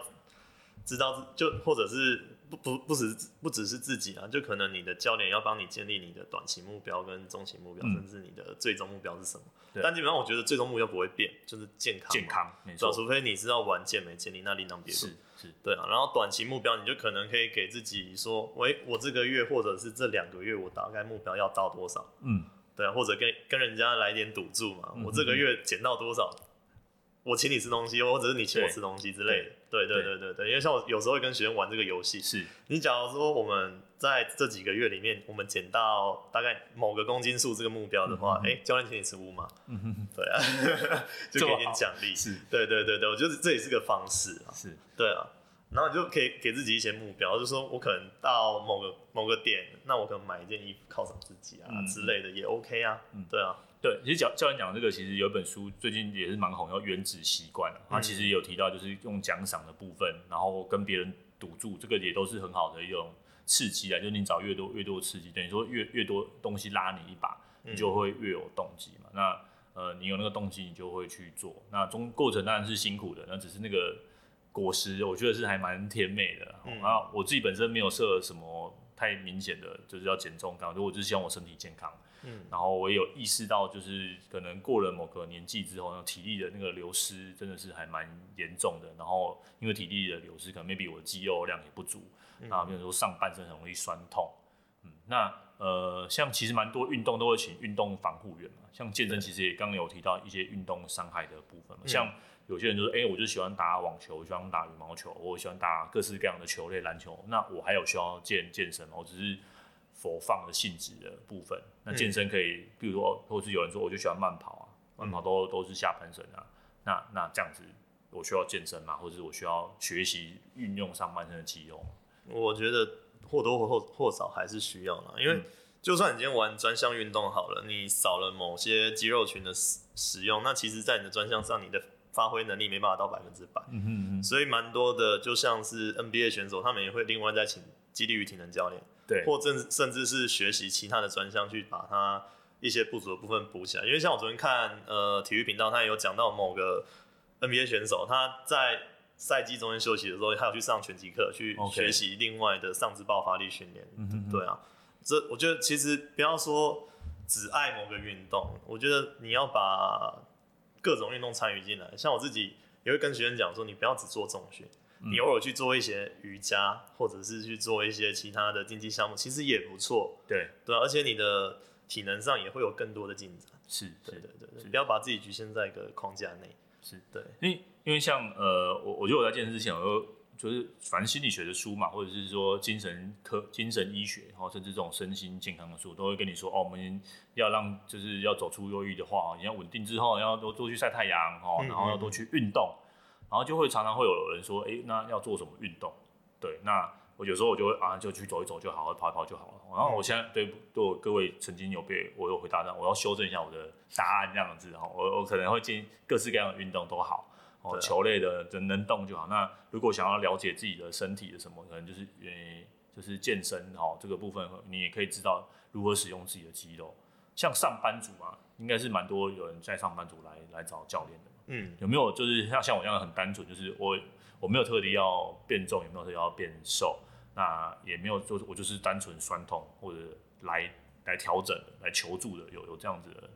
知道，就或者是。不不不只不只是自己啊，就可能你的教练要帮你建立你的短期目标跟中期目标，嗯、甚至你的最终目标是什么。但基本上我觉得最终目标不会变，就是健康。健康，没错。除非你是要玩健美建立，那另当别论。是是。对啊，然后短期目标你就可能可以给自己说，喂，我这个月或者是这两个月我大概目标要到多少？嗯，对啊，或者跟跟人家来点赌注嘛，嗯、我这个月减到多少？我请你吃东西，或者是你请我吃东西之类的。对对对对对，因为像我有时候会跟学生玩这个游戏。是。你假如说我们在这几个月里面，我们减到大概某个公斤数这个目标的话，哎、嗯，教练请你吃乌马。嗯哼。对啊。就给点奖励。是。对对对对，我觉得这也是个方式啊。是。对啊。然后你就可以给自己一些目标，就是说我可能到某个某个点，那我可能买一件衣服犒赏自己啊、嗯、之类的也 OK 啊。嗯。对啊。对，其实教教练讲这个，其实有一本书最近也是蛮红，叫《原子习惯》。他其实也有提到，就是用奖赏的部分，然后跟别人赌注，这个也都是很好的一种刺激啊。就是你找越多越多刺激，等于说越越多东西拉你一把，你就会越有动机嘛。那呃，你有那个动机，你就会去做。那中过程当然是辛苦的，那只是那个果实，我觉得是还蛮甜美的。嗯、然后我自己本身没有设什么太明显的，就是要减重，感觉我就是希望我身体健康。嗯，然后我也有意识到，就是可能过了某个年纪之后，那体力的那个流失真的是还蛮严重的。然后因为体力的流失，可能 maybe 我肌肉量也不足，那比如说上半身很容易酸痛。嗯，那呃，像其实蛮多运动都会请运动防护员嘛，像健身其实也刚刚有提到一些运动伤害的部分嘛。像有些人就说，哎、欸，我就喜欢打网球，我喜欢打羽毛球，我喜欢打各式各样的球类，篮球。那我还有需要健健身吗？我只是。佛放的性质的部分，那健身可以，比如说，或是有人说，我就喜欢慢跑啊，慢跑都都是下半身啊，那那这样子，我需要健身嘛，或者是我需要学习运用上半身的肌肉？我觉得或多或或少还是需要啦，因为就算你今天玩专项运动好了，你少了某些肌肉群的使使用，那其实，在你的专项上，你的发挥能力没办法到百分之百。所以蛮多的，就像是 NBA 选手，他们也会另外再请肌力与体能教练。对，或甚甚至是学习其他的专项，去把它一些不足的部分补起来。因为像我昨天看呃体育频道，他也有讲到某个 NBA 选手，他在赛季中间休息的时候，他有去上拳击课，去学习另外的上肢爆发力训练。对啊，这我觉得其实不要说只爱某个运动，我觉得你要把各种运动参与进来。像我自己也会跟学生讲说，你不要只做重训。你偶尔去做一些瑜伽，或者是去做一些其他的竞技项目，其实也不错。对对，而且你的体能上也会有更多的进展。是，对对对对，不要把自己局限在一个框架内。是对，因为因为像呃，我我觉得我在健身之前，我就就是反正心理学的书嘛，或者是说精神科、精神医学，然后甚至这种身心健康的书，都会跟你说哦，我们要让就是要走出忧郁的话，你要稳定之后，要多多去晒太阳哦，然后要多去运动。然后就会常常会有人说，哎，那要做什么运动？对，那我有时候我就会啊，就去走一走就好，跑一跑就好了。然后我现在对对我各位曾经有被我有回答的，我要修正一下我的答案这样子哈。我我可能会建议各式各样的运动都好，哦，球类的能能动就好。那如果想要了解自己的身体的什么，可能就是呃，就是健身哦这个部分，你也可以知道如何使用自己的肌肉。像上班族嘛，应该是蛮多有人在上班族来来找教练的。嗯，有没有就是像像我这样很单纯，就是我我没有特地要变重，也没有特地要变瘦，那也没有说我就是单纯酸痛或者来来调整来求助的，有有这样子的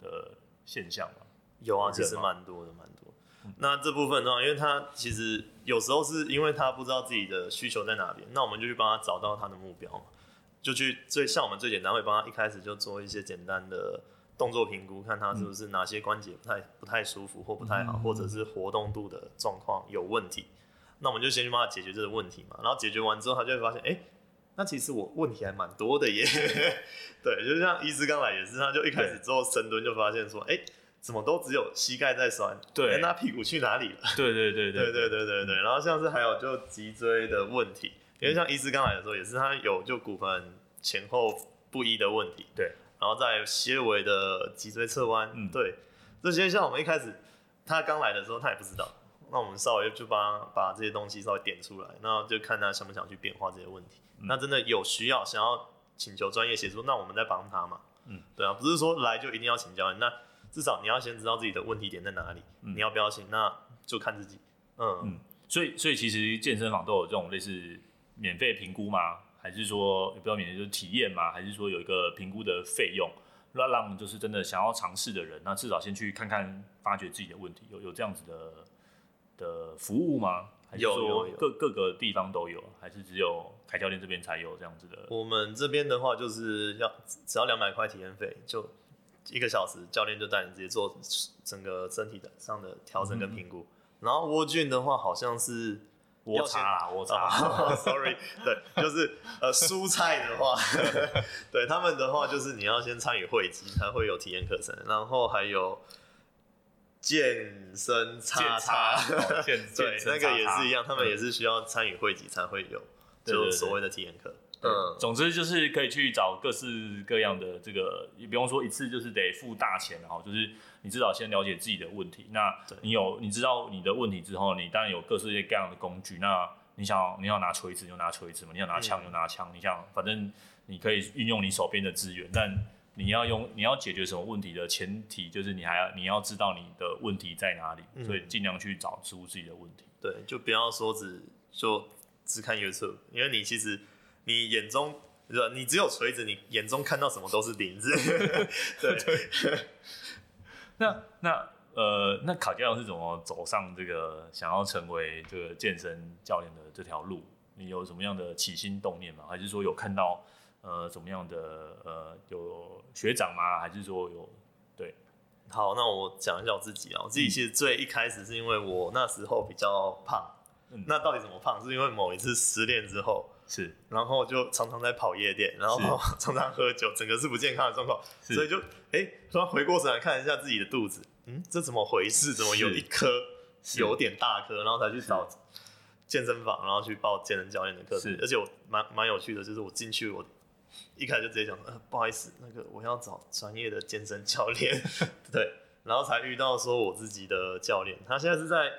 的现象吗？有啊，其实蛮多的，蛮多。那这部分的话，因为他其实有时候是因为他不知道自己的需求在哪边，那我们就去帮他找到他的目标嘛。就去最像我们最简单会帮他一开始就做一些简单的动作评估，看他是不是哪些关节不太不太舒服或不太好，或者是活动度的状况有问题。那我们就先去帮他解决这个问题嘛。然后解决完之后，他就会发现，哎，那其实我问题还蛮多的耶。对，就像医师刚来也是，他就一开始之后深蹲就发现说，哎，怎么都只有膝盖在酸，对、那屁股去哪里了？对对对对对对对对。然后像是还有就脊椎的问题，因为像医师刚来的时候也是他有就骨盆前后不一的问题，对，然后在斜尾的脊椎侧弯，嗯，对，这些像我们一开始他刚来的时候他也不知道，那我们稍微就帮把这些东西稍微点出来，那就看他想不想去变化这些问题。那真的有需要想要请求专业协助，那我们再帮他嘛，嗯，对啊，不是说来就一定要请教，那。至少你要先知道自己的问题点在哪里，嗯、你要不要请，那就看自己，嗯嗯，所以所以其实健身房都有这种类似。免费评估吗？还是说也不知道免费就是体验吗？还是说有一个评估的费用，那让就是真的想要尝试的人，那至少先去看看，发掘自己的问题，有有这样子的的服务吗？还是说各各个地方都有？还是只有凯教练这边才有这样子的？我们这边的话就是要只要两百块体验费，就一个小时，教练就带你直接做整个身体的上的调整跟评估。嗯、然后沃俊的话好像是。我查啦，我查，sorry，对，就是呃，蔬菜的话，对他们的话，就是你要先参与会籍才会有体验课程，然后还有健身叉叉，对，那个也是一样，他们也是需要参与会籍才会有，就所谓的体验课。嗯，总之就是可以去找各式各样的这个，也不用说一次就是得付大钱，然后就是你至少先了解自己的问题。那你有你知道你的问题之后，你当然有各式各样的工具。那你想你要拿锤子就拿锤子嘛，你要拿枪就拿枪。嗯、你想反正你可以运用你手边的资源，但你要用你要解决什么问题的前提就是你还要你要知道你的问题在哪里，嗯、所以尽量去找出自己的问题。对，就不要说只就只看 YouTube，因为你其实。你眼中，你只有锤子，你眼中看到什么都是钉子。对对。那那呃，那卡教练是怎么走上这个想要成为这个健身教练的这条路？你有什么样的起心动念吗？还是说有看到呃怎么样的呃有学长吗？还是说有对？好，那我讲一下我自己啊，我自己其实最一开始是因为我那时候比较胖。嗯。那到底怎么胖？是因为某一次失恋之后。是，然后就常常在跑夜店，然后 常常喝酒，整个是不健康的状况，所以就哎，突然回过神来看一下自己的肚子，嗯，这怎么回事？怎么有一颗有点大颗？然后才去找健身房，然后去报健身教练的课程。而且我蛮蛮有趣的，就是我进去，我一开始就直接讲，呃，不好意思，那个我要找专业的健身教练，对，然后才遇到说我自己的教练，他现在是在。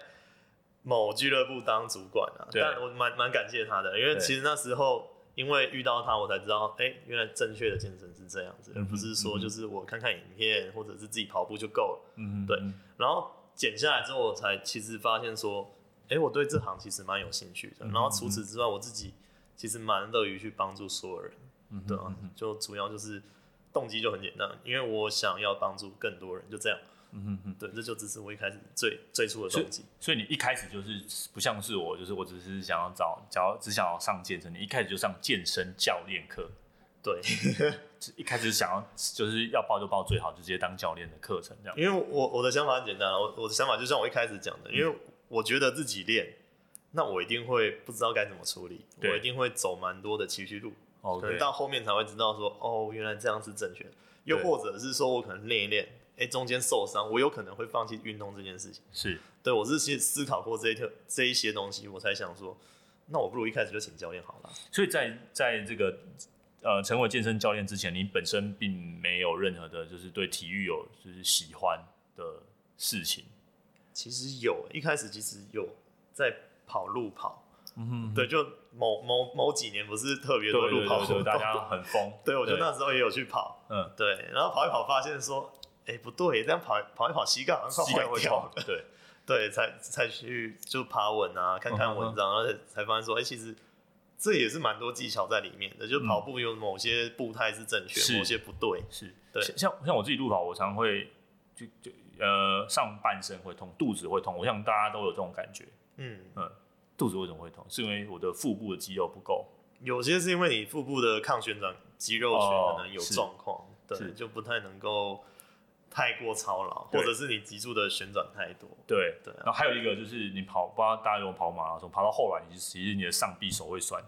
某俱乐部当主管啊，但我蛮蛮感谢他的，因为其实那时候因为遇到他，我才知道，哎、欸，原来正确的健身是这样子，而不是说就是我看看影片或者是自己跑步就够了。嗯对。然后减下来之后，我才其实发现说，哎、欸，我对这行其实蛮有兴趣的。然后除此之外，我自己其实蛮乐于去帮助所有人。嗯，对啊，就主要就是动机就很简单，因为我想要帮助更多人，就这样。嗯哼哼，对，这就只是我一开始最最初的动机。所以你一开始就是不像是我，就是我只是想要找，找只想要上健身，你一开始就上健身教练课。对，一开始想要就是要报就报最好，就直接当教练的课程这样。因为我我的想法很简单，我我的想法就像我一开始讲的，因为我觉得自己练，那我一定会不知道该怎么处理，我一定会走蛮多的崎岖路.可能到后面才会知道说，哦，原来这样是正确的，又或者是说我可能练一练。哎，中间受伤，我有可能会放弃运动这件事情。是，对，我是去思考过这一条这一些东西，我才想说，那我不如一开始就请教练好了。所以在在这个呃成为健身教练之前，你本身并没有任何的，就是对体育有就是喜欢的事情。其实有，一开始其实有在跑路跑，嗯哼，对，就某某某几年不是特别多路跑活动，大家很疯。对，我就那时候也有去跑，嗯，对，然后跑一跑发现说，哎，不对，这样跑跑一跑膝盖好像快坏掉了，对，对，才才去就爬文啊，看看文章，而且才发现说，哎，其实这也是蛮多技巧在里面的，就跑步有某些步态是正确，某些不对，是对，像像我自己路跑，我常会就就呃上半身会痛，肚子会痛，我想大家都有这种感觉，嗯嗯。肚子为什么会痛？是因为我的腹部的肌肉不够。有些是因为你腹部的抗旋转肌肉群可能有状况，哦、对，就不太能够太过操劳，或者是你急速的旋转太多。对对。然后还有一个就是你跑，不知道大家有没有跑马拉松，跑到后来，你其实你的上臂手会酸。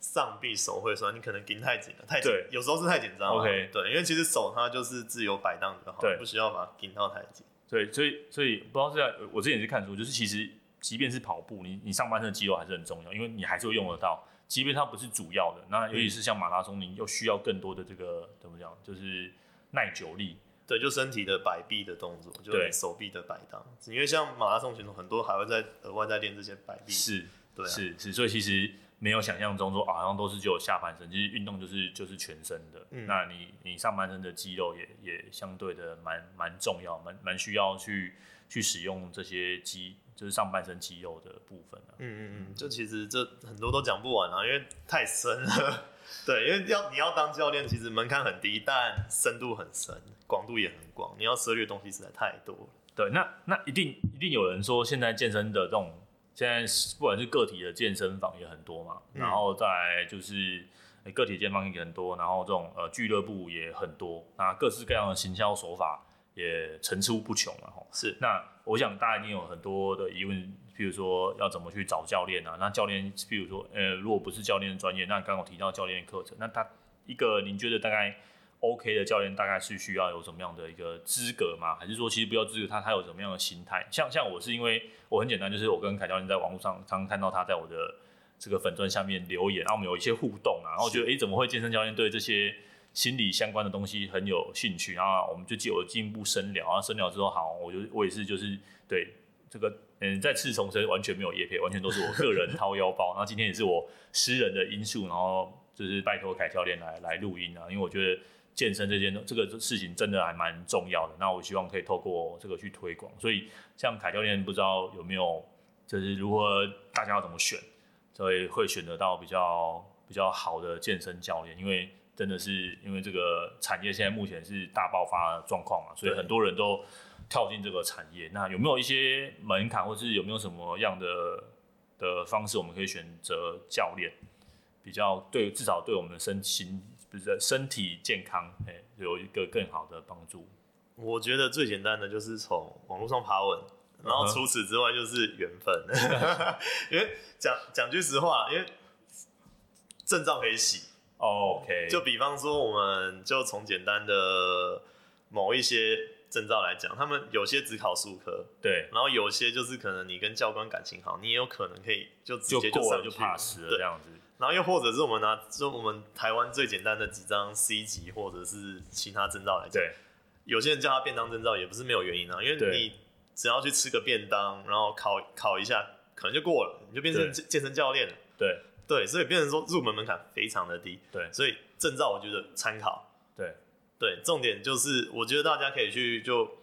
上臂手会酸，你可能紧太紧了，太紧，有时候是太紧张。OK，对，因为其实手它就是自由摆荡就好，对，不需要把它紧到太紧。对，所以所以不知道是在我之前也是看出，就是其实。即便是跑步，你你上半身的肌肉还是很重要，因为你还是会用得到。即便它不是主要的，那尤其是像马拉松，你又需要更多的这个怎么讲，就是耐久力。对，就身体的摆臂的动作，就是手臂的摆荡。因为像马拉松选手很多还会在额外再练这些摆臂。是，对、啊，是是，所以其实没有想象中说好像都是只有下半身，其实运动就是就是全身的。嗯、那你你上半身的肌肉也也相对的蛮蛮重要，蛮蛮需要去去使用这些肌。就是上半身肌肉的部分啊。嗯嗯嗯，就其实这很多都讲不完啊，因为太深了。对，因为要你要当教练，其实门槛很低，但深度很深，广度也很广，你要涉猎的东西实在太多了。对，那那一定一定有人说，现在健身的这种，现在不管是个体的健身房也很多嘛，嗯、然后再来就是个体健身房也很多，然后这种呃俱乐部也很多，那各式各样的行销手法也层出不穷了哈。是，那。我想大家一定有很多的疑问，譬如说要怎么去找教练啊？那教练，譬如说，呃，如果不是教练的专业，那刚刚提到教练课程，那他一个您觉得大概 OK 的教练，大概是需要有什么样的一个资格吗？还是说其实不要资格，他他有什么样的心态？像像我是因为我很简单，就是我跟凯教练在网络上常常看到他在我的这个粉钻下面留言，然后我们有一些互动啊，然后我觉得哎，怎么会健身教练对这些心理相关的东西很有兴趣，然后我们就进我进一步深聊，然后深聊之后，好，我就我也是就是对这个嗯，再次重申完全没有业配，完全都是我个人掏腰包，然后今天也是我私人的因素，然后就是拜托凯教练来来录音啊，因为我觉得健身这件这个事情真的还蛮重要的，那我希望可以透过这个去推广，所以像凯教练不知道有没有就是如何大家要怎么选，所以会选择到比较比较好的健身教练，因为。真的是因为这个产业现在目前是大爆发的状况嘛，所以很多人都跳进这个产业。那有没有一些门槛，或是有没有什么样的的方式，我们可以选择教练，比较对，至少对我们的身心不是身体健康，哎，有一个更好的帮助。我觉得最简单的就是从网络上爬文，然后除此之外就是缘分。因为讲讲句实话，因为证照可以洗。OK，就比方说，我们就从简单的某一些证照来讲，他们有些只考数科，对，然后有些就是可能你跟教官感情好，你也有可能可以就直接就过了就 pass 了这样子。然后又或者是我们拿就我们台湾最简单的几张 C 级或者是其他证照来讲，对，有些人叫他便当证照也不是没有原因啊，因为你只要去吃个便当，然后考考一下，可能就过了，你就变成健身教练了，对。对，所以变成说入门门槛非常的低。对，所以证照我觉得参考。对，对，重点就是我觉得大家可以去就，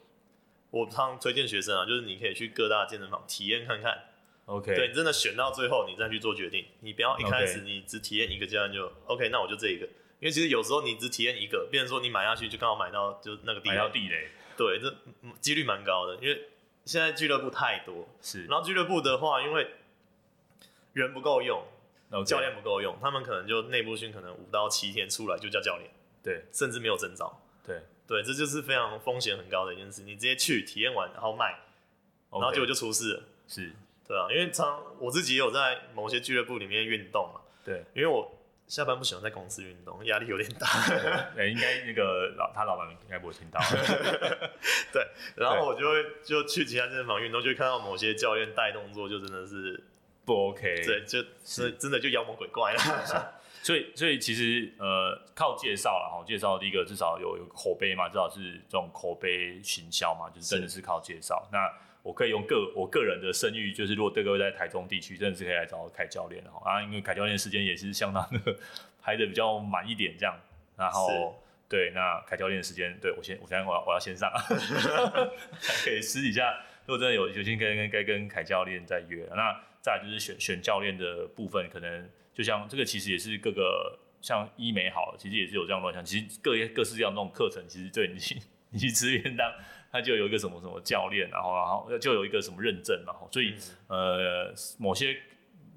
我常推荐学生啊，就是你可以去各大健身房体验看看。OK。对，你真的选到最后，你再去做决定，你不要一开始你只体验一个教练就 OK，那我就这一个。因为其实有时候你只体验一个，变成说你买下去就刚好买到就那个地雷。买到地雷。对，这几率蛮高的，因为现在俱乐部太多。是。然后俱乐部的话，因为人不够用。教练不够用，他们可能就内部训，可能五到七天出来就叫教练，对，甚至没有证照，对，对，这就是非常风险很高的一件事。你直接去体验完，然后卖.然后结果就出事了，是，对啊，因为常我自己也有在某些俱乐部里面运动嘛，对，因为我下班不喜欢在公司运动，压力有点大，对，应该那个老他老板应该不会听到，对，然后我就会就去其他健身房运动，就会看到某些教练带动作，就真的是。不 OK，对，就是。真的就妖魔鬼怪了。所以，所以其实呃，靠介绍了哈，介绍第一个至少有有口碑嘛，至少是这种口碑行销嘛，就是真的是。靠介绍。那我可以用个我个人的声誉，就是如果对各位在台中地区，真的是可以来找凯教练哈啊，因为凯教练时间也是相当的排的比较满一点这样，然后对，那凯教练的时间，对我先我先我要我要先上，可以私底下如果真的有有心跟跟该跟凯教练再约，那再就是选选教练的部分，可能就像这个其实也是各个像医美好，其实也是有这样乱象，其实各各式各样那种课程，其实对你去你去吃便当。他就有一个什么什么教练，然后然后就有一个什么认证，然后所以呃某些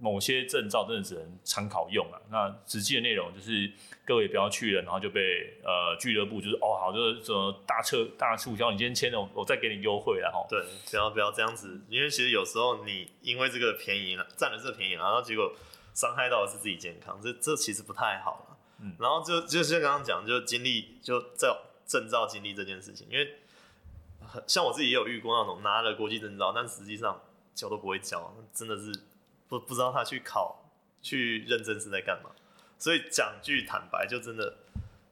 某些证照真的只能参考用啊。那实际的内容就是各位不要去了，然后就被呃俱乐部就是哦好就是什么大促大促销，你今天签了我再给你优惠，了哈对，不要不要这样子，因为其实有时候你因为这个便宜了占了这个便宜，然后结果伤害到的是自己健康，这这其实不太好了。嗯，然后就就像刚刚讲，就经历就在证照经历这件事情，因为。像我自己也有遇过那种拿了国际证照，但实际上教都不会教，真的是不不知道他去考去认真是在干嘛。所以讲句坦白，就真的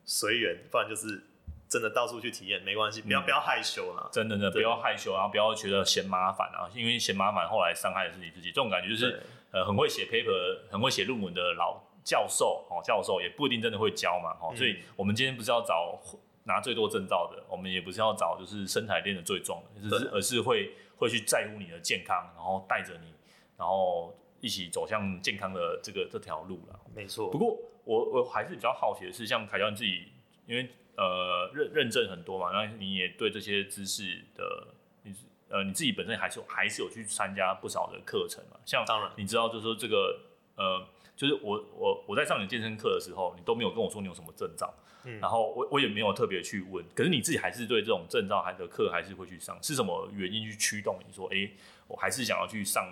随缘，不然就是真的到处去体验，没关系，不要、嗯、不要害羞啦。真的呢，不要害羞，然后不要觉得嫌麻烦啊，因为嫌麻烦后来伤害的是你自己。这种感觉就是呃很会写 paper、很会写论文的老教授哦，教授也不一定真的会教嘛，哦，所以我们今天不是要找。拿最多证照的，我们也不是要找就是身材练得最壮的，就是而是会会去在乎你的健康，然后带着你，然后一起走向健康的这个这条路了。没错。不过我我还是比较好奇的是，像凯教你自己，因为呃认认证很多嘛，然后你也对这些知识的，你呃你自己本身还是还是有去参加不少的课程嘛。像当然你知道就是说这个呃就是我我我在上你健身课的时候，你都没有跟我说你有什么证照。嗯、然后我我也没有特别去问，可是你自己还是对这种证照还的课还是会去上，是什么原因去驱动你说，哎，我还是想要去上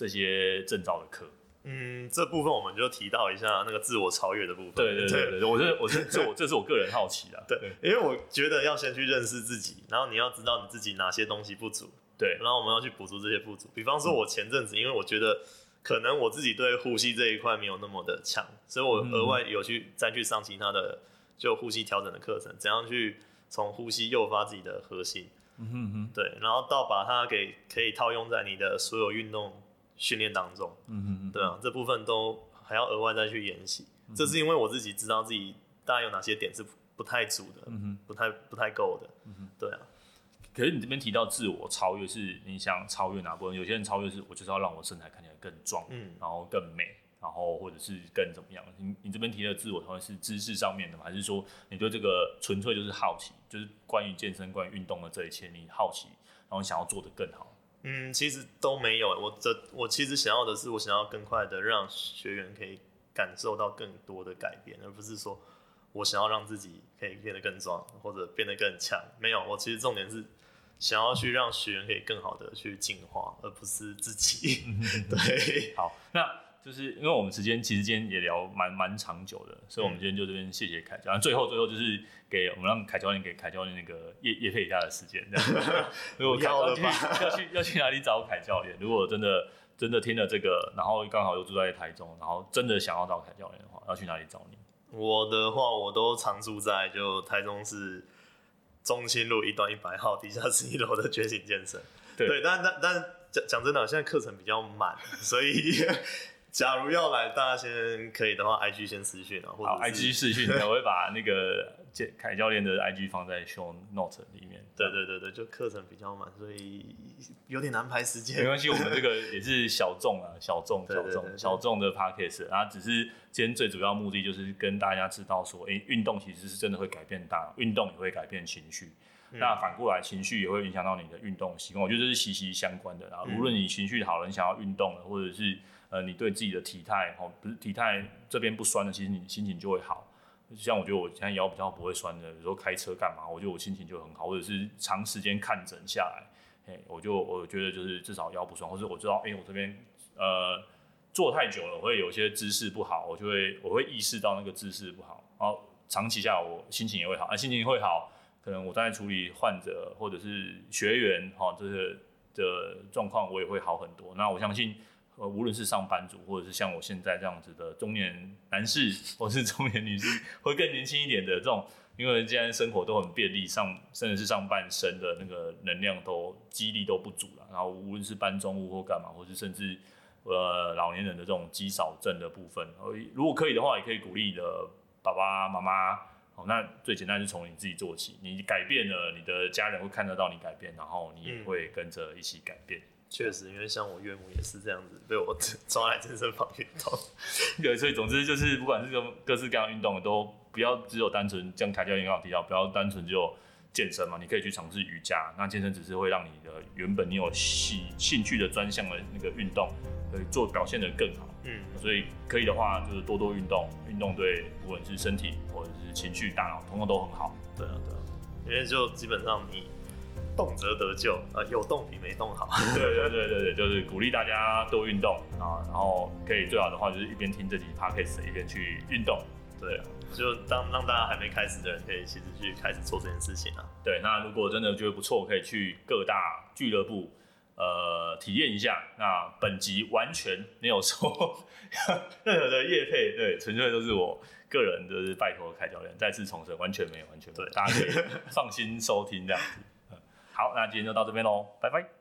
这些证照的课？嗯，这部分我们就提到一下那个自我超越的部分。对对对对，我是我是这我 这是我个人好奇的。对，因为我觉得要先去认识自己，然后你要知道你自己哪些东西不足，对，然后我们要去补足这些不足。比方说，我前阵子因为我觉得可能我自己对呼吸这一块没有那么的强，所以我额外有去、嗯、再去上其他的。就呼吸调整的课程，怎样去从呼吸诱发自己的核心？嗯哼哼，对，然后到把它给可以套用在你的所有运动训练当中。嗯哼哼，对啊，这部分都还要额外再去演习。嗯、这是因为我自己知道自己大概有哪些点是不太足的，嗯哼，不太不太够的。嗯哼，对啊。可是你这边提到自我超越，是你想超越哪部分？有些人超越是我就是要让我身材看起来更壮，嗯，然后更美。然后或者是更怎么样？你你这边提的自我，同样是知识上面的吗？还是说你对这个纯粹就是好奇，就是关于健身、关于运动的这一切，你好奇，然后想要做得更好？嗯，其实都没有。我这我其实想要的是，我想要更快的让学员可以感受到更多的改变，而不是说我想要让自己可以变得更壮或者变得更强。没有，我其实重点是想要去让学员可以更好的去进化，而不是自己。对，好，那。就是因为我们时间其实今天也聊蛮蛮长久的，所以我们今天就这边谢谢凯教练。最后最后就是给我们让凯教练给凯教练那个业业配一下的时间。如果要要去要去要去哪里找凯教练？如果真的真的听了这个，然后刚好又住在台中，然后真的想要找凯教练的话，要去哪里找你？我的话，我都常住在就台中市中心路一段一百号地下十一楼的觉醒健身。对，对，但但但讲讲真的，现在课程比较满，所以。假如要来，大家先可以的话，IG 先私讯啊，或者 IG 私讯，我会把那个凯教练的 IG 放在 show note 里面。对对对对，就课程比较满，所以有点难排时间。没关系，我们这个也是小众啊，小众小众小众的 podcast，然后只是今天最主要目的就是跟大家知道说，哎、欸，运动其实是真的会改变大，运动也会改变情绪。嗯、那反过来，情绪也会影响到你的运动习惯。我觉得这是息息相关的。然后无论你情绪好了，你想要运动了，或者是呃，你对自己的体态，哦，不是体态这边不酸的，其实你心情就会好。像我觉得我现在腰比较不会酸的，有时候开车干嘛，我觉得我心情就很好，或者是长时间看诊下来，嘿，我就我觉得就是至少腰不酸，或者我知道，哎、我这边呃坐太久了，我会有些姿势不好，我就会我会意识到那个姿势不好，然后长期下来我心情也会好，啊，心情会好，可能我在处理患者或者是学员哈，这些的状况我也会好很多。那我相信。呃，无论是上班族，或者是像我现在这样子的中年男士，或是中年女士，会更年轻一点的这种，因为现在生活都很便利，上甚至是上半身的那个能量都肌力都不足了，然后无论是搬重物或干嘛，或是甚至呃老年人的这种肌少症的部分，如果可以的话，也可以鼓励你的爸爸妈妈，好，那最简单是从你自己做起，你改变了，你的家人会看得到你改变，然后你也会跟着一起改变。确、嗯、实，因为像我岳母也是这样子，被我 抓来健身房运动。对，所以总之就是，不管是这种各式各样运动都。不要只有单纯像凯教练刚好提到，不要单纯就健身嘛，你可以去尝试瑜伽。那健身只是会让你的原本你有兴兴趣的专项的那个运动，可以做表现得更好。嗯，所以可以的话，就是多多运动，运动对不管是身体或者是情绪、大脑，通通都很好。对啊，对啊，因为就基本上你动则得救，呃，有动比没动好。对对对对对，就是鼓励大家多运动啊，然后可以最好的话就是一边听这集 podcast 一边去运动。对啊。就当让大家还没开始的人，可以其实去开始做这件事情啊。对，那如果真的觉得不错，可以去各大俱乐部，呃，体验一下。那本集完全没有收 任何的业配，对，纯粹都是我个人就是拜托凯教练再次重申，完全没有，完全没有，大家可以放心收听这样子。好，那今天就到这边喽，拜拜。